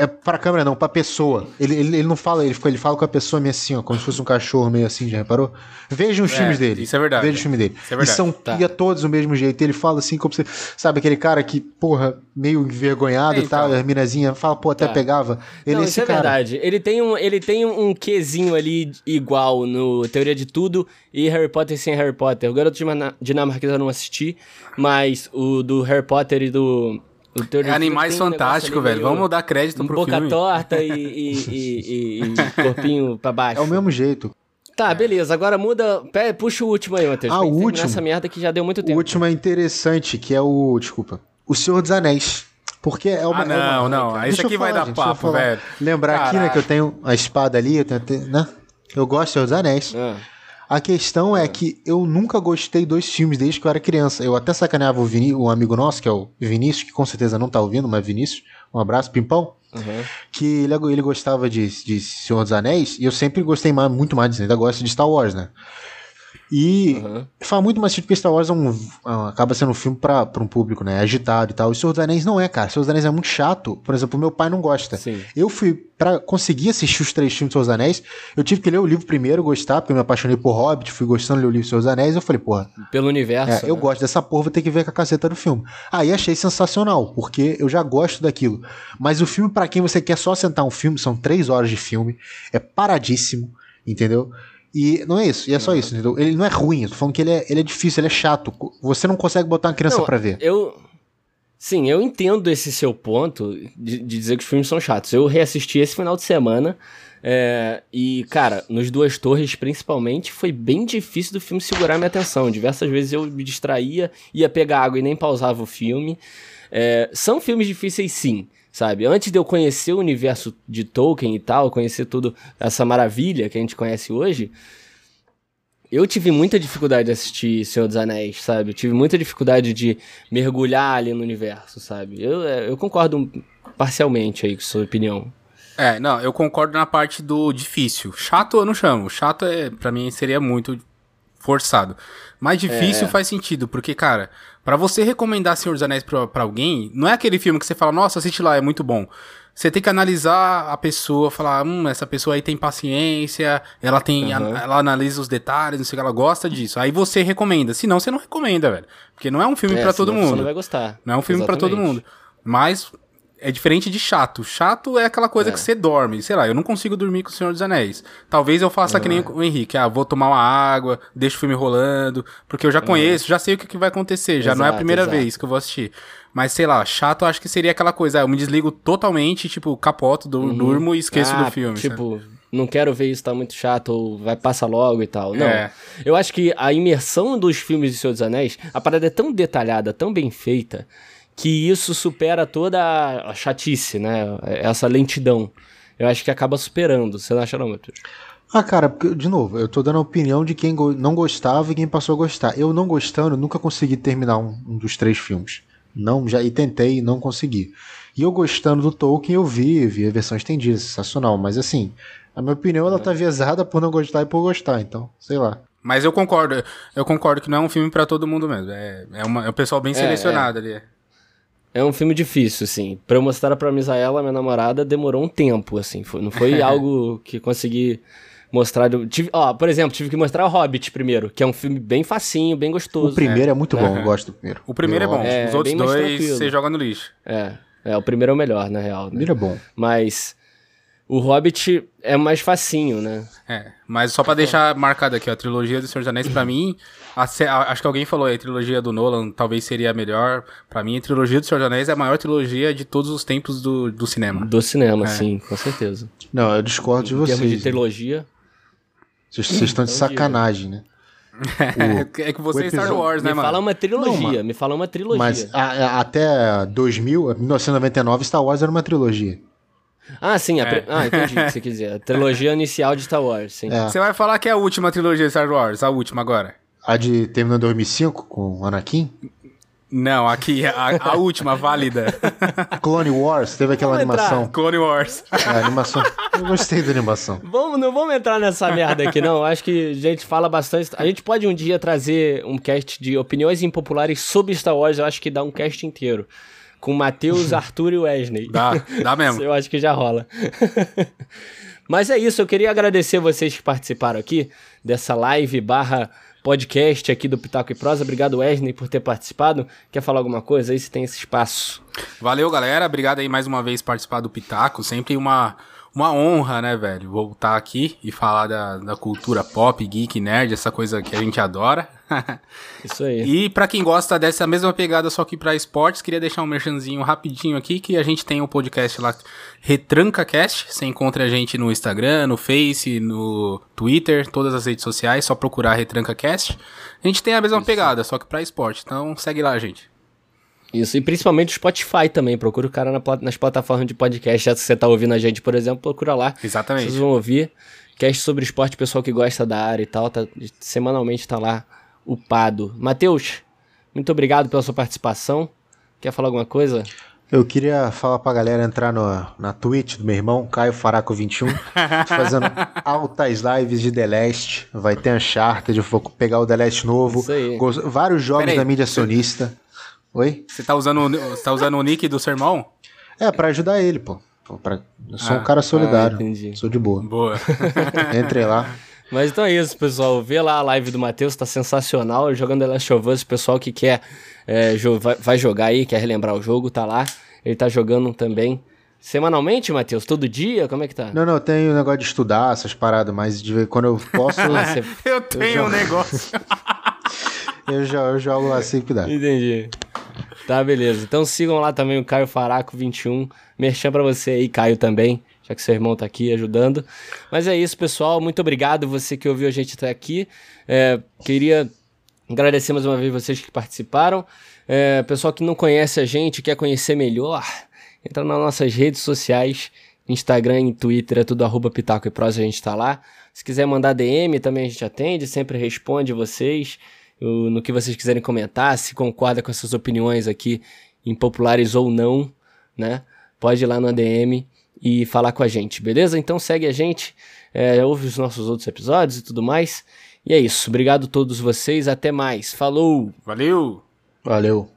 Speaker 1: É pra câmera, não, pra pessoa. Ele, ele, ele não fala, ele, ele fala com a pessoa meio assim, ó, como se fosse um cachorro meio assim, já reparou? Vejam os
Speaker 3: É,
Speaker 1: filmes dele.
Speaker 3: isso é verdade.
Speaker 1: Vejam os filmes dele.
Speaker 3: Isso é verdade.
Speaker 1: E são
Speaker 2: Tá.
Speaker 1: e é todos do mesmo jeito. Ele fala assim, como você. Sabe aquele cara que, porra, meio envergonhado
Speaker 3: É,
Speaker 1: e tal,
Speaker 3: então.
Speaker 1: a minazinha fala, pô, até
Speaker 2: Tá.
Speaker 1: pegava. Ele
Speaker 2: não,
Speaker 1: é
Speaker 2: isso
Speaker 1: esse
Speaker 2: é
Speaker 1: cara.
Speaker 2: verdade. Ele tem um, ele tem um quesinho ali igual no Teoria de Tudo e Harry Potter sem Harry Potter. O Garoto de Dinamarquesa eu não assisti, mas o do Harry Potter e do... o
Speaker 3: É Animais
Speaker 2: um
Speaker 3: Fantásticos, velho. Vamos dar crédito pro
Speaker 2: Boca
Speaker 3: filme.
Speaker 2: torta e, e- e- e- e corpinho pra baixo.
Speaker 1: É o mesmo jeito.
Speaker 2: Tá, beleza. Agora muda... Pé, puxa o último aí, Matheus.
Speaker 1: Ah, o último?
Speaker 2: essa merda que já deu muito
Speaker 1: O
Speaker 2: tempo.
Speaker 1: último é interessante, que é o. Desculpa. O Senhor dos Anéis. Porque é uma.
Speaker 3: Ah, não,
Speaker 1: é uma-
Speaker 3: não.
Speaker 1: Deixa
Speaker 3: Isso aqui vai
Speaker 1: falar,
Speaker 3: dar
Speaker 1: gente, deixa eu
Speaker 3: papo, velho.
Speaker 1: Lembrar aqui, né, que eu tenho a espada ali, eu tenho, né? Eu gosto do Senhor dos Anéis.
Speaker 2: Ah,
Speaker 1: A questão é que eu nunca gostei dos filmes desde que eu era criança. Eu até sacaneava o, Vini, o amigo nosso, que é o Vinícius, que com certeza não tá ouvindo, mas Vinícius, um abraço, Pimpão.
Speaker 2: Uhum.
Speaker 1: que ele, ele gostava de, de Senhor dos Anéis, e eu sempre gostei mais, muito mais disso, ainda gosto de Star Wars, né? E
Speaker 2: Uhum.
Speaker 1: fala muito mais porque Star Wars é um, ah, acaba sendo um filme pra, pra um público, né? Agitado e tal. E Senhor dos Anéis não é, cara. Senhor dos Anéis é muito chato. Por exemplo, meu pai não gosta.
Speaker 2: Sim.
Speaker 1: Eu fui, pra conseguir assistir os três filmes do Senhor dos Anéis, eu tive que ler o livro primeiro, gostar, porque eu me apaixonei por Hobbit, fui gostando de ler o livro do Senhor dos Anéis, eu falei, porra,
Speaker 2: Pelo universo.
Speaker 1: é, eu
Speaker 2: né?
Speaker 1: gosto dessa porra, vou ter que ver com a caceta do filme. Aí achei sensacional, porque eu já gosto daquilo. Mas o filme, pra quem você quer só sentar um filme, são três horas de filme, é paradíssimo, entendeu? E não é isso, e é só isso, entendeu? Ele não é ruim, eu tô falando que ele é, ele é difícil, ele é chato. Você não consegue botar uma criança
Speaker 2: Não,
Speaker 1: pra ver.
Speaker 2: Eu. Sim, eu entendo esse seu ponto de, de dizer que os filmes são chatos. Eu reassisti esse final de semana. é, e, cara, nos Duas Torres, principalmente, foi bem difícil do filme segurar minha atenção. Diversas vezes eu me distraía, ia pegar água e nem pausava o filme. É, são filmes difíceis, sim, sabe? Antes de eu conhecer o universo de Tolkien e tal, conhecer tudo essa maravilha que a gente conhece hoje, eu tive muita dificuldade de assistir Senhor dos Anéis, sabe? Eu tive muita dificuldade de mergulhar ali no universo, sabe? Eu, é, eu concordo parcialmente aí com sua opinião.
Speaker 3: É, não, eu concordo na parte do difícil. Chato eu não chamo. Chato é, para mim seria muito forçado. Mas difícil faz sentido, porque cara, pra você recomendar Senhor dos Anéis pra, pra alguém, não é aquele filme que você fala, nossa, assiste lá, é muito bom. Você tem que analisar a pessoa, falar, hum, essa pessoa aí tem paciência, ela tem,
Speaker 2: Uhum.
Speaker 3: ela analisa os detalhes, não sei o que, ela gosta disso. Aí você recomenda. Senão você não recomenda, velho. Porque não é um filme
Speaker 2: É,
Speaker 3: pra todo
Speaker 2: senão Você
Speaker 3: mundo.
Speaker 2: não vai gostar.
Speaker 3: Não é um filme pra todo mundo. Mas é diferente de chato. Chato é aquela coisa
Speaker 2: É.
Speaker 3: que você dorme. Sei lá, eu não consigo dormir com o Senhor dos Anéis. Talvez eu faça que nem o Henrique. Ah, vou tomar uma água, deixo o filme rolando. Porque eu já conheço, já sei o que, vai acontecer. Já não é a
Speaker 2: Exato,
Speaker 3: primeira
Speaker 2: exato.
Speaker 3: vez que eu vou assistir. Mas sei lá, chato acho que seria aquela coisa. ah, eu me desligo totalmente, tipo, capoto, dur- durmo e esqueço
Speaker 2: Ah,
Speaker 3: do filme. sabe?
Speaker 2: Tipo, não quero ver isso, tá muito chato, ou vai passar logo e tal. Não.
Speaker 3: É.
Speaker 2: Eu acho que a imersão dos filmes de Senhor dos Anéis, a parada é tão detalhada, tão bem feita, que isso supera toda a chatice, né? Essa lentidão. Eu acho que acaba superando. Você não acha, não, Matheus?
Speaker 1: Ah, cara, porque, de novo, eu tô dando a opinião de quem não gostava e quem passou a gostar. Eu não gostando, nunca consegui terminar um, um dos três filmes. Não, já e tentei e não consegui. E eu gostando do Tolkien, eu vi, vi a versão estendida, sensacional. Mas assim, a minha opinião ela tá viesada por não gostar e por gostar, então, sei lá.
Speaker 3: Mas eu concordo. Eu concordo que não é um filme pra todo mundo mesmo. É, é, uma- é um pessoal bem
Speaker 2: É,
Speaker 3: selecionado ali.
Speaker 2: É um filme difícil, assim. Pra eu mostrar pra Misaela, minha namorada, demorou um tempo, assim. Foi- não foi algo que consegui mostrar. do- Tive, ó, por exemplo, tive que mostrar o Hobbit primeiro, que é um filme bem facinho, bem gostoso.
Speaker 1: O primeiro é, muito bom,
Speaker 3: Aham.
Speaker 1: eu gosto do primeiro.
Speaker 3: O primeiro é bom.
Speaker 2: É,
Speaker 3: Os outros
Speaker 2: bem mais
Speaker 3: dois você joga no lixo.
Speaker 2: É, é, o primeiro é o melhor, na real.
Speaker 1: O
Speaker 2: Né?
Speaker 1: primeiro é bom.
Speaker 2: Mas o Hobbit é mais facinho, né?
Speaker 3: É, mas só pra deixar marcado aqui, ó, a trilogia do Senhor dos Anéis, pra mim, a a- acho que alguém falou aí, a trilogia do Nolan talvez seria a melhor. Pra mim, a trilogia do Senhor dos Anéis é a maior trilogia de todos os tempos do, do cinema.
Speaker 2: Do cinema, sim, com certeza.
Speaker 1: Não, eu discordo de
Speaker 2: Em termos de
Speaker 1: vocês.
Speaker 2: trilogia.
Speaker 1: Vocês, vocês estão de
Speaker 2: Então
Speaker 1: sacanagem, né?
Speaker 3: é que você
Speaker 1: o
Speaker 3: é Star Wars, né,
Speaker 2: me fala
Speaker 3: mano?
Speaker 2: uma trilogia,
Speaker 1: Não, mano.
Speaker 2: me fala uma trilogia.
Speaker 1: Mas a- a- até 2000, 1999, Star Wars era uma trilogia.
Speaker 2: Ah, sim, a
Speaker 3: É.
Speaker 2: tri- ah, entendi o que você quer dizer. A trilogia inicial de Star Wars, sim.
Speaker 1: É.
Speaker 3: Você vai falar que é a última trilogia de Star Wars, a última agora.
Speaker 1: A de terminou em 2005 com o Anakin.
Speaker 3: Não, aqui, a, a última, válida.
Speaker 1: Clone Wars, teve aquela
Speaker 2: Vamos entrar.
Speaker 1: animação.
Speaker 3: Clone Wars.
Speaker 1: É, animação. Eu gostei da animação.
Speaker 2: Vamos, não vamos entrar nessa merda aqui, não. Acho que a gente fala bastante. A gente pode um dia trazer um cast de opiniões impopulares sobre Star Wars. Eu acho que dá um cast inteiro. Com Matheus, Arthur e Wesley.
Speaker 3: Dá, dá mesmo.
Speaker 2: Eu acho que já rola. Mas é isso, eu queria agradecer vocês que participaram aqui dessa live barra podcast aqui do Pitaco e Prosa. Obrigado, Wesley, por ter participado. Quer falar alguma coisa aí? Se tem esse espaço.
Speaker 3: Valeu, galera. Obrigado aí mais uma vez por participar do Pitaco. Sempre uma, uma honra, né, velho? Voltar aqui e falar da, da cultura pop, geek, nerd, essa coisa que a gente adora.
Speaker 2: Isso aí.
Speaker 3: E pra quem gosta dessa mesma pegada só que pra esportes, queria deixar um merchanzinho rapidinho aqui que a gente tem um podcast lá Retranca Cast. Você encontra a gente no Instagram, no Face, no Twitter, todas as redes sociais, só procurar Retranca Cast. A gente tem a mesma pegada, só que pra esporte. Então segue lá, gente.
Speaker 2: Isso, e principalmente o Spotify também. Procura o cara na nas plataformas de podcast. Que você tá ouvindo a gente, por exemplo, procura lá.
Speaker 3: Exatamente.
Speaker 2: Vocês vão ouvir. Cast sobre esporte, pessoal que gosta da área e tal. Tá, semanalmente tá lá upado. Matheus, muito obrigado pela sua participação. Quer falar alguma coisa?
Speaker 1: Eu queria falar pra galera entrar no, na Twitch do meu irmão, Caio Faraco21, fazendo altas lives de The Last. Vai ter Uncharted, eu vou pegar o The Last novo.
Speaker 2: Isso aí.
Speaker 1: Gos- Vários jogos da mídia acionista. Oi?
Speaker 3: Você tá usando, o- você tá usando o nick do seu irmão?
Speaker 1: É, pra ajudar ele, pô. Pra- Eu sou
Speaker 3: Ah,
Speaker 1: um cara solidário.
Speaker 2: ah, entendi.
Speaker 1: sou de boa.
Speaker 3: Boa.
Speaker 1: Entre lá.
Speaker 2: Mas então é isso, pessoal. Vê lá a live do Matheus, tá sensacional. Jogando The Last of Us, o pessoal que quer é, jo- vai, jogar aí, quer relembrar o jogo, tá lá. Ele tá jogando também. Semanalmente, Matheus? Todo dia? Como é que tá?
Speaker 1: Não, não, eu tenho o negócio de estudar, essas paradas, mas de quando eu posso,
Speaker 2: Ah, você-
Speaker 3: Eu tenho um negócio.
Speaker 1: eu, jo- eu jogo lá assim que dá.
Speaker 2: Entendi. Tá, beleza. Então sigam lá também o Caio Faraco 21. Merchan pra você aí, Caio, também, já que seu irmão tá aqui ajudando. Mas é isso, pessoal. Muito obrigado você que ouviu a gente até aqui. É, queria agradecer mais uma vez vocês que participaram. É, pessoal que não conhece a gente, quer conhecer melhor, entra nas nossas redes sociais. Instagram e Twitter é tudo arroba Pitaco e Prosa, a gente tá lá. Se quiser mandar DM, também a gente atende, sempre responde vocês no que vocês quiserem comentar, se concorda com essas opiniões aqui, impopulares ou não, né? Pode ir lá no ADM e falar com a gente, beleza? Então segue a gente, é, ouve os nossos outros episódios e tudo mais. E é isso. Obrigado a todos vocês. Até mais. Falou!
Speaker 3: Valeu!
Speaker 1: Valeu.